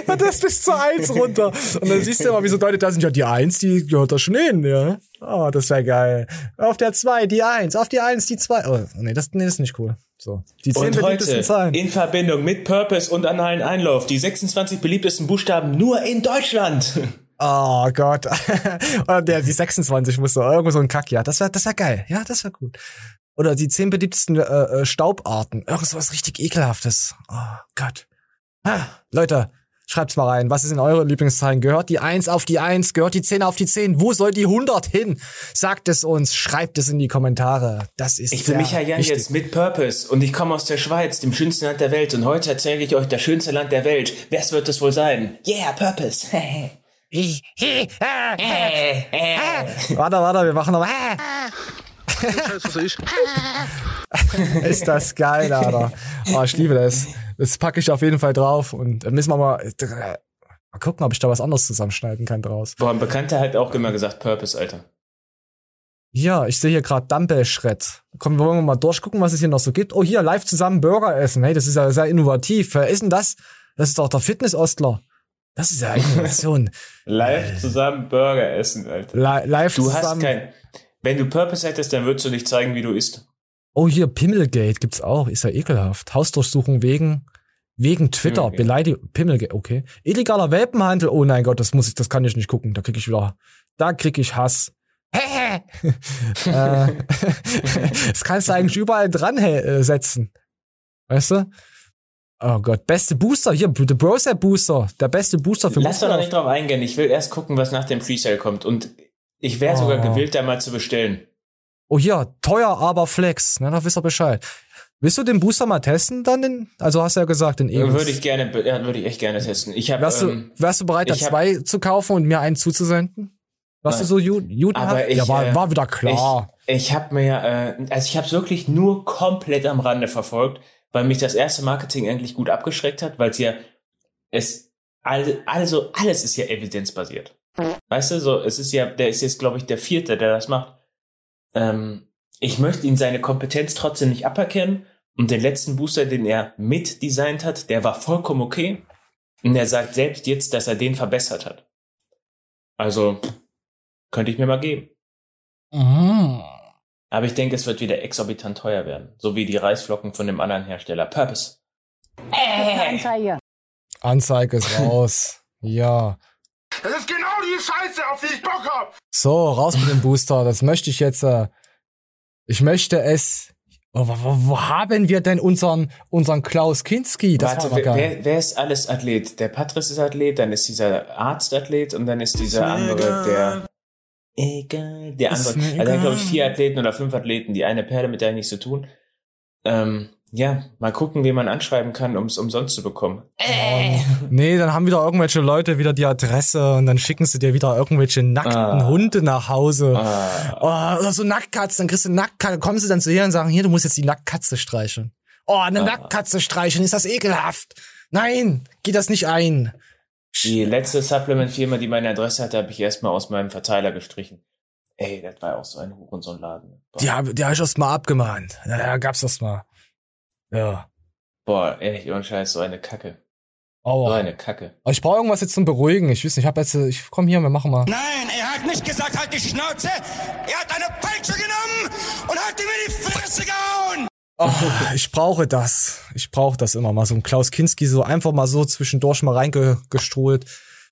Und das bis zur 1 runter. Und dann siehst du immer, wie so Leute da sind. Ja, die 1, die gehört da schon hin, ja. Oh, das wäre geil. Auf der 2, die 1. Auf die 1, die 2. Oh, nee, das, nee, das ist nicht cool. So. Die 10 Und beliebtesten heute Zahlen. in Verbindung mit Purpose und analen Einlauf die 26 beliebtesten Buchstaben nur in Deutschland. Oh Gott. [LAUGHS] Oder der, die 26 muss da irgendwo so ein Kack, ja. Das wäre das wär geil. Ja, das wäre gut. Oder die zehn beliebtesten äh, äh, Staubarten. Irgend sowas richtig ekelhaftes. Oh Gott. Ah, Leute, Schreibt's mal rein. Was ist in eure Lieblingszahlen? Gehört die 1 auf die 1? Gehört die 10 auf die 10? Wo soll die 100 hin? Sagt es uns. Schreibt es in die Kommentare. Das ist Ich bin Michael Jan wichtig. jetzt mit Purpose und ich komme aus der Schweiz, dem schönsten Land der Welt. Und heute erzähle ich euch das schönste Land der Welt. Wer wird es wohl sein? Yeah, Purpose. [LAUGHS] Warte, warte, wir machen noch. ist das geil, Alter. Oh, ich liebe das. Das packe ich auf jeden Fall drauf und dann müssen wir mal, mal gucken, ob ich da was anderes zusammenschneiden kann draus. Boah, ein Bekannter hat auch immer gesagt Purpose, Alter. Ja, ich sehe hier gerade Dumbbell-Shred. Komm, wollen wir mal durchgucken, was es hier noch so gibt. Oh, hier, live zusammen Burger essen. Hey, das ist ja sehr innovativ. Wer ist denn das? Das ist doch der Fitness-Ostler. Das ist ja Innovation. [LAUGHS] Live zusammen Burger essen, Alter. Li live du zusammen. hast kein. Wenn du Purpose hättest, dann würdest du nicht zeigen, wie du isst. Oh, hier, Pimmelgate gibt's auch. Ist ja ekelhaft. Hausdurchsuchung wegen, wegen Twitter. Beleidigung. Pimmelgate, okay. Illegaler Welpenhandel. Oh nein Gott, das muss ich, das kann ich nicht gucken. Da krieg ich wieder, da krieg ich Hass. [LAUGHS] äh, [LAUGHS] das kannst du eigentlich überall dran äh, setzen. Weißt du? Oh Gott, beste Booster. Hier, The Brosep Booster. Der beste Booster für Lass doch noch nicht drauf eingehen. Ich will erst gucken, was nach dem Presale kommt. Und ich wäre Oh. sogar gewillt, da mal zu bestellen. Oh hier, teuer, aber Flex. Na, da wisst ihr Bescheid. Willst du den Booster mal testen dann? Den, also hast du ja gesagt, den Egus. Würde ich gerne, ja, würde ich echt gerne testen. Ich habe. Wärst, ähm, du, wärst du bereit, da hab- zwei zu kaufen und mir einen zuzusenden? Warst du so Ju- judenhaft? Aber ich, ja, war, äh, war wieder klar. Ich, ich habe mir, äh, also ich habe es wirklich nur komplett am Rande verfolgt, weil mich das erste Marketing eigentlich gut abgeschreckt hat, weil es ja, es, also alles ist ja evidenzbasiert. Weißt du, so, es ist ja, der ist jetzt, glaube ich, der vierte, der das macht. Ähm, ich möchte ihm seine Kompetenz trotzdem nicht aberkennen. Und den letzten Booster, den er mitdesignt hat, der war vollkommen okay. Und er sagt selbst jetzt, dass er den verbessert hat. Also, könnte ich mir mal geben. Mhm. Aber ich denke, es wird wieder exorbitant teuer werden. So wie die Reisflocken von dem anderen Hersteller. Purpose. Anzeige. Anzeige ist raus. [LAUGHS] ja. Das ist genau die Scheiße, auf die ich Bock hab. So, raus mit dem Booster. Das möchte ich jetzt. Äh, ich möchte es. Oh, wo, wo, wo haben wir denn unseren, unseren Klaus Kinski? Das Warte, war wer, wer, wer ist alles Athlet? Der Patrice ist Athlet, dann ist dieser Arzt Athlet und dann ist dieser andere, der. Egal. Der andere. Also dann glaube ich egal. vier Athleten oder fünf Athleten. Die eine Perle, mit der ich nichts zu tun. Ähm, ja, mal gucken, wie man anschreiben kann, um es umsonst zu bekommen. Nee, dann haben wieder irgendwelche Leute wieder die Adresse und dann schicken sie dir wieder irgendwelche nackten Ah. Hunde nach Hause. Oh, oder so Nacktkatze, dann kriegst du eine Nacktkatze, kommen sie dann zu dir und sagen, hier, du musst jetzt die Nacktkatze streicheln. Oh, eine Ah. Nacktkatze streicheln, ist das ekelhaft. Nein, geht das nicht ein. Die letzte Supplement-Firma, die meine Adresse hatte, habe ich erstmal aus meinem Verteiler gestrichen. Ey, das war auch so ein Hurensohn-Laden. Die habe die hab ich erst mal abgemahnt. Ja, ja, gab's das mal. Ja. Boah, ehrlich, ohne Scheiß, so eine Kacke. Aua. So eine Kacke. Aber ich brauche irgendwas jetzt zum Beruhigen. Ich weiß nicht, ich habe jetzt, ich komm hier, wir machen mal. Nein, er hat nicht gesagt, halt die Schnauze. Er hat eine Peitsche genommen und hat ihm in die Fresse gehauen. Oh, ich brauche das. Ich brauche das immer mal. So ein Klaus Kinski so einfach mal so zwischendurch mal reingestrahlt.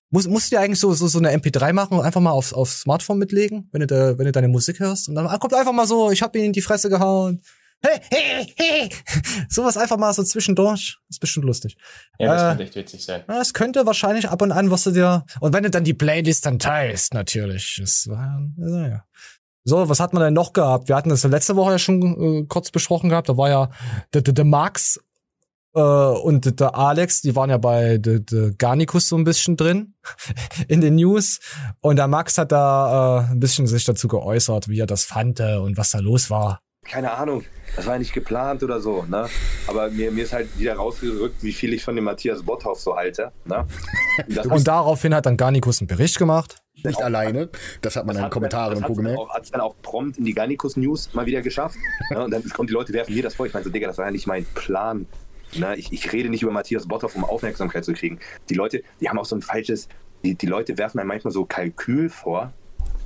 Muss, musst du dir eigentlich so, so, so eine MP3 machen und einfach mal aufs, aufs Smartphone mitlegen, wenn du, da, wenn du deine Musik hörst? Und dann kommt einfach mal so, ich hab ihn in die Fresse gehauen. Hey, hey, hey. [LAUGHS] Sowas einfach mal so zwischendurch. Ist bestimmt lustig. Ja, das Äh, könnte echt witzig sein. ja, es könnte wahrscheinlich ab und an, was du dir. Und wenn du dann die Playlist dann teilst, natürlich. Das war, naja. So, was hat man denn noch gehabt? Wir hatten das letzte Woche ja schon äh, kurz besprochen gehabt. Da war ja der, der, der Max äh, und der Alex, die waren ja bei der, der Garnicus so ein bisschen drin [LAUGHS] in den News. Und der Max hat da äh, ein bisschen sich dazu geäußert, wie er das fand äh, und was da los war. keine Ahnung, das war nicht geplant oder so, ne? Aber mir, mir ist halt wieder rausgerückt, wie viel ich von dem Matthias Botthoff so halte, ne? [LAUGHS] Und Und daraufhin hat dann Garnicus einen Bericht gemacht. Nicht alleine. Das hat man in den Kommentaren und hat Co. es dann gemerkt. auch, hat's dann auch prompt in die Garnicus News mal wieder geschafft. [LAUGHS] ne? Und dann kommen die Leute, werfen mir das vor. Ich meine so, Digga, das war ja nicht mein Plan. Ne? Ich, ich rede nicht über Matthias Botthoff, um Aufmerksamkeit zu kriegen. Die Leute, die haben auch so ein falsches, die, die Leute werfen einem manchmal so Kalkül vor,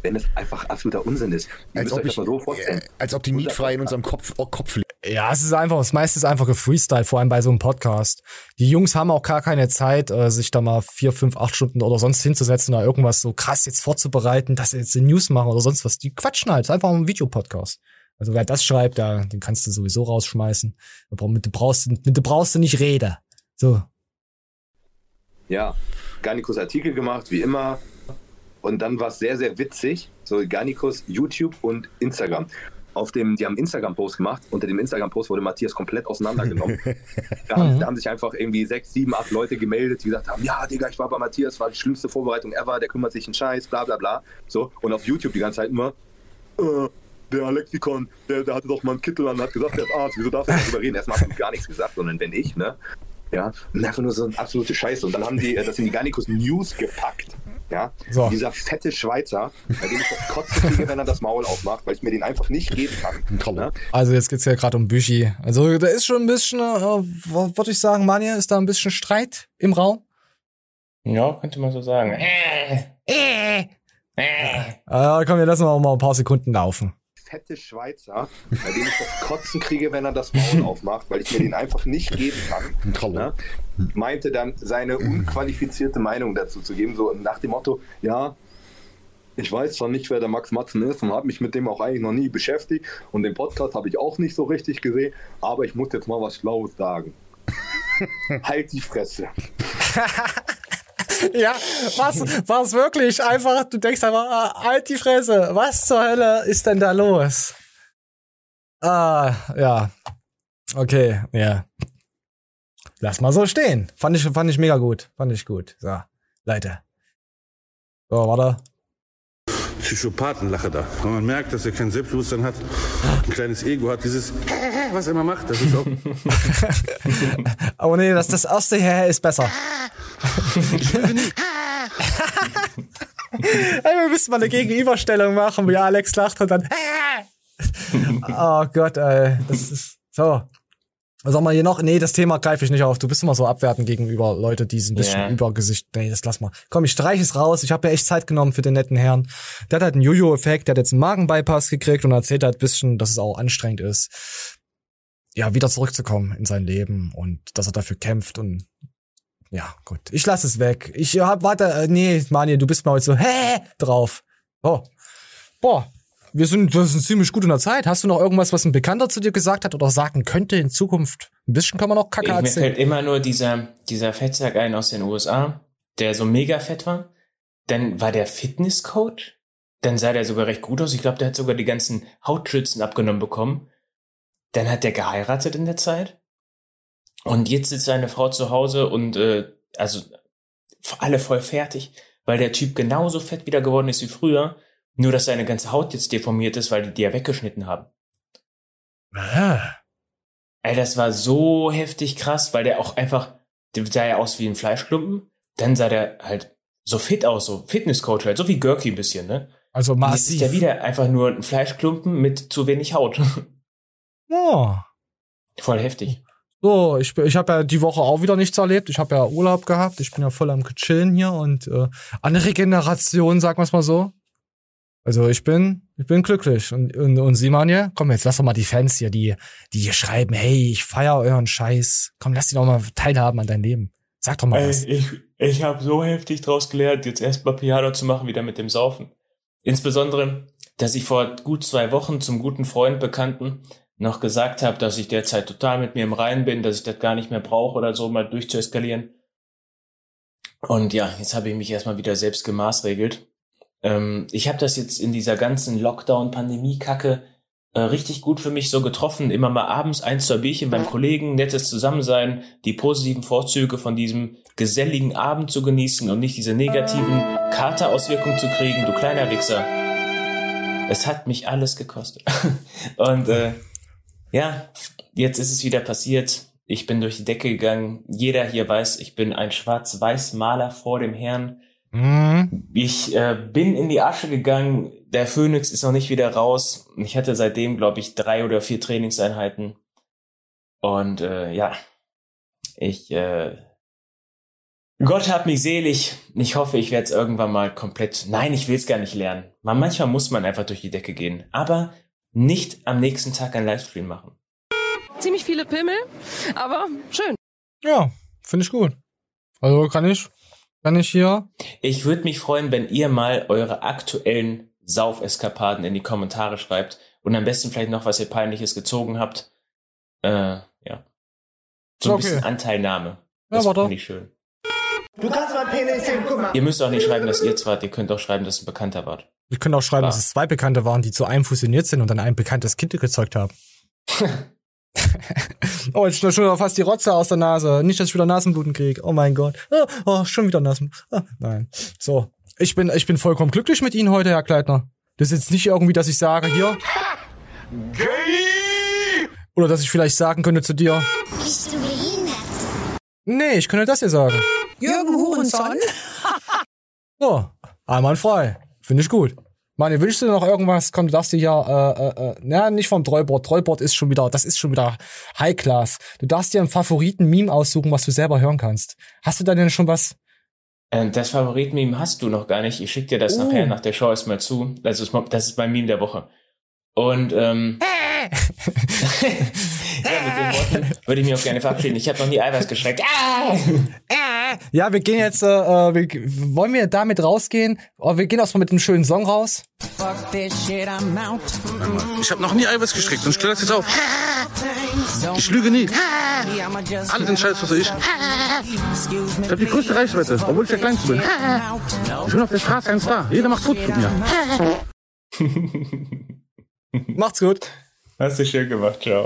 wenn es einfach absoluter Unsinn ist. Als ob, das ich, so äh, als ob die mietfrei in unserem Kopf, oh, Kopf liegt. Ja, es ist einfach, das meiste ist einfach gefreestyle, vor allem bei so einem Podcast. Die Jungs haben auch gar keine Zeit, äh, sich da mal vier, fünf, acht Stunden oder sonst hinzusetzen oder irgendwas so krass jetzt vorzubereiten, dass sie jetzt News machen oder sonst was. Die quatschen halt, ist einfach ein Videopodcast. Also wer das schreibt, da, den kannst du sowieso rausschmeißen. Aber Mit dem brauchst, du- mit dem brauchst du nicht reden. So. ja, Garnikus Artikel gemacht, wie immer. Und dann war es sehr, sehr witzig. So Garnikus, YouTube und Instagram. Auf dem, die haben Instagram-Post gemacht. Unter dem Instagram-Post wurde Matthias komplett auseinandergenommen. [LAUGHS] da, haben, da haben sich einfach irgendwie sechs, sieben, acht Leute gemeldet, die gesagt haben: Ja, Digga, ich war bei Matthias, war die schlimmste Vorbereitung ever, der kümmert sich einen Scheiß, bla bla bla. So. Und auf YouTube die ganze Zeit immer: äh, Der Alexikon, der, der hatte doch mal einen Kittel an, hat gesagt, der ist Arzt, wieso darf er darüber reden? Erstmal hat er gar nichts gesagt, sondern wenn ich, ne? Ja, und einfach nur so eine absolute Scheiße. Und dann haben die äh, das in die Garnicus News gepackt. Ja, So. dieser fette Schweizer, bei dem ich das Kotzen [LAUGHS] kriege, wenn er das Maul aufmacht, weil ich mir den einfach nicht geben kann. Ne? Also jetzt geht's ja gerade um Büchi. Also da ist schon ein bisschen, äh, würde ich sagen, Manja, ist da ein bisschen Streit im Raum? Ja, könnte man so sagen. Äh, äh, äh. Äh, komm, wir lassen auch mal ein paar Sekunden laufen. Fette Schweizer, bei dem ich das Kotzen kriege, wenn er das Maul [LAUGHS] aufmacht, weil ich mir den einfach nicht geben kann. Ne? Meinte dann seine unqualifizierte Meinung dazu zu geben, so nach dem Motto, ja, ich weiß zwar nicht, wer der Max Matzen ist und habe mich mit dem auch eigentlich noch nie beschäftigt und den Podcast habe ich auch nicht so richtig gesehen, aber ich muss jetzt mal was Schlaues sagen. [LAUGHS] halt die Fresse. [LAUGHS] ja, was, was wirklich einfach, du denkst einfach, ah, halt die Fresse, was zur Hölle ist denn da los? Ah, ja. Okay, ja. Lass mal so stehen. Fand ich, fand ich mega gut. Fand ich gut. So, Leute. So, warte. Psychopathenlache da. Wenn man merkt, dass er kein Selbstbewusstsein hat, ein kleines Ego hat, dieses, [LAUGHS] was er immer macht, das ist auch. [LAUGHS] Oh nee, das, das erste hier ist besser. [LAUGHS] Ey, wir müssen mal eine Gegenüberstellung machen, wie Alex lacht und dann. oh Gott, ey. Das ist so. Was haben wir hier noch? Nee, das Thema greife ich nicht auf. Du bist immer so abwertend gegenüber Leute, die ein bisschen Ja. über Gesicht. Nee, das lass mal. Komm, ich streiche es raus. Ich habe ja echt Zeit genommen für den netten Herrn. Der hat halt einen Jojo-Effekt, der hat jetzt einen Magenbypass gekriegt und erzählt halt ein bisschen, dass es auch anstrengend ist, ja, wieder zurückzukommen in sein Leben und dass er dafür kämpft und ja, gut. Ich lass es weg. Ich hab, warte, äh, nee, Manuel, du bist mal heute so, hä, drauf. Oh. Boah. Wir sind, wir sind ziemlich gut in der Zeit. Hast du noch irgendwas, was ein Bekannter zu dir gesagt hat oder sagen könnte in Zukunft? Ein bisschen kann man noch Kacke Ich, mir erzählen. fällt immer nur dieser, dieser Fettsack ein aus den USA, der so mega fett war. Dann war der Fitnesscoach. Dann sah der sogar recht gut aus. Ich glaube, der hat sogar die ganzen Hautschützen abgenommen bekommen. Dann hat der geheiratet in der Zeit. Und jetzt sitzt seine Frau zu Hause und äh, also alle voll fertig, weil der Typ genauso fett wieder geworden ist wie früher. Nur, dass seine ganze Haut jetzt deformiert ist, weil die die ja weggeschnitten haben. Ah. Ey, das war so heftig krass, weil der auch einfach, der sah ja aus wie ein Fleischklumpen. Dann sah der halt so fit aus, so Fitnesscoach halt, so wie Gurky ein bisschen, ne? Also Und Jetzt ist massiv. der wieder einfach nur ein Fleischklumpen mit zu wenig Haut. [LAUGHS] Oh. Voll heftig. So, ich, ich habe ja die Woche auch wieder nichts erlebt. Ich habe ja Urlaub gehabt. Ich bin ja voll am Chillen hier und äh, an Regeneration, sag mal's mal so. Also ich bin, ich bin glücklich. Und, und, und Simon hier, komm, jetzt lass doch mal die Fans hier, die, die hier schreiben, hey, ich feier euren Scheiß. Komm, lass die doch mal teilhaben an dein Leben. Sag doch mal was. Ey, ich, ich habe so heftig draus gelernt, jetzt erstmal Piano zu machen, wieder mit dem Saufen. Insbesondere, dass ich vor gut zwei Wochen zum guten Freund, Bekannten noch gesagt habe, dass ich derzeit total mit mir im Reinen bin, dass ich das gar nicht mehr brauche oder so, mal durchzueskalieren. Und ja, jetzt habe ich mich erstmal wieder selbst gemaßregelt. Ähm, ich habe das jetzt in dieser ganzen Lockdown-Pandemie-Kacke äh, richtig gut für mich so getroffen. Immer mal abends ein, zwei Bierchen beim Kollegen, nettes Zusammensein, die positiven Vorzüge von diesem geselligen Abend zu genießen und nicht diese negativen Katerauswirkungen zu kriegen, du kleiner Wichser. Es hat mich alles gekostet. [LAUGHS] und äh, ja, jetzt ist es wieder passiert. Ich bin durch die Decke gegangen. Jeder hier weiß, ich bin ein Schwarz-Weiß-Maler vor dem Herrn. Mhm. Ich äh, bin in die Asche gegangen. Der Phoenix ist noch nicht wieder raus. Ich hatte seitdem, glaube ich, drei oder vier Trainingseinheiten. Und äh, ja, ich äh, Gott hab mich selig. Ich hoffe, ich werde es irgendwann mal komplett. Nein, ich will es gar nicht lernen. Man, manchmal muss man einfach durch die Decke gehen. Aber nicht am nächsten Tag ein Livestream machen. Ziemlich viele Pimmel, aber schön. Ja, finde ich gut. Also kann ich, kann ich hier. Ich würde mich freuen, wenn ihr mal eure aktuellen Saufeskapaden in die Kommentare schreibt und am besten vielleicht noch, was ihr peinliches gezogen habt. Äh, ja. So ein Okay. bisschen Anteilnahme. Ja, Das warte. finde ich schön. Du kannst mein Penis sehen, guck mal. Ihr müsst auch nicht schreiben, dass ihr zwei wart. Ihr könnt auch schreiben, dass ein Bekannter wart. Wir können auch schreiben, War. dass es zwei Bekannte waren, die zu einem fusioniert sind und dann ein bekanntes Kind gezeugt haben. [LAUGHS] oh, jetzt schon wieder fast die Rotze aus der Nase. Nicht, dass ich wieder Nasenbluten kriege. Oh mein Gott. Oh, oh schon wieder Nasen. Ah, nein. So. Ich bin, ich bin vollkommen glücklich mit Ihnen heute, Herr Kleitner. Das ist jetzt nicht irgendwie, dass ich sage, hier. Oder dass ich vielleicht sagen könnte zu dir. Bist du behindert? Nee, ich könnte das hier sagen. Jürgen Hurensohn? So, einmal frei. Finde ich gut. Mann, wünschst du dir noch irgendwas? Komm, du darfst dir ja, äh, äh, äh, na, nicht vom Trollboard. Trollboard ist schon wieder, das ist schon wieder High Class. Du darfst dir einen Favoriten-Meme aussuchen, was du selber hören kannst. Hast du da denn schon was? Äh, Das Favorit-Meme hast du noch gar nicht. Ich schick dir das Oh. nachher nach der Show erstmal zu. Das ist, das ist mein Meme der Woche. Und ähm, [LAUGHS] [LAUGHS] ja, mit den Worten würde ich mich auch gerne verabschieden. Ich habe noch nie Eiweiß geschreckt. Ah! Ja, wir gehen jetzt, äh, äh, wir, wollen wir damit rausgehen? Oh, wir gehen erstmal mit einem schönen Song raus. Ich habe noch nie Eiweiß geschreckt und stell das jetzt auf. Ich lüge nie. Alle sind scheiße, was ich. Ich habe die größte Reichweite, obwohl ich der Kleinste bin. Ich bin auf der Straße ein Star. Jeder macht Fotos mit mir. Macht's gut. Hast du schön gemacht, ciao.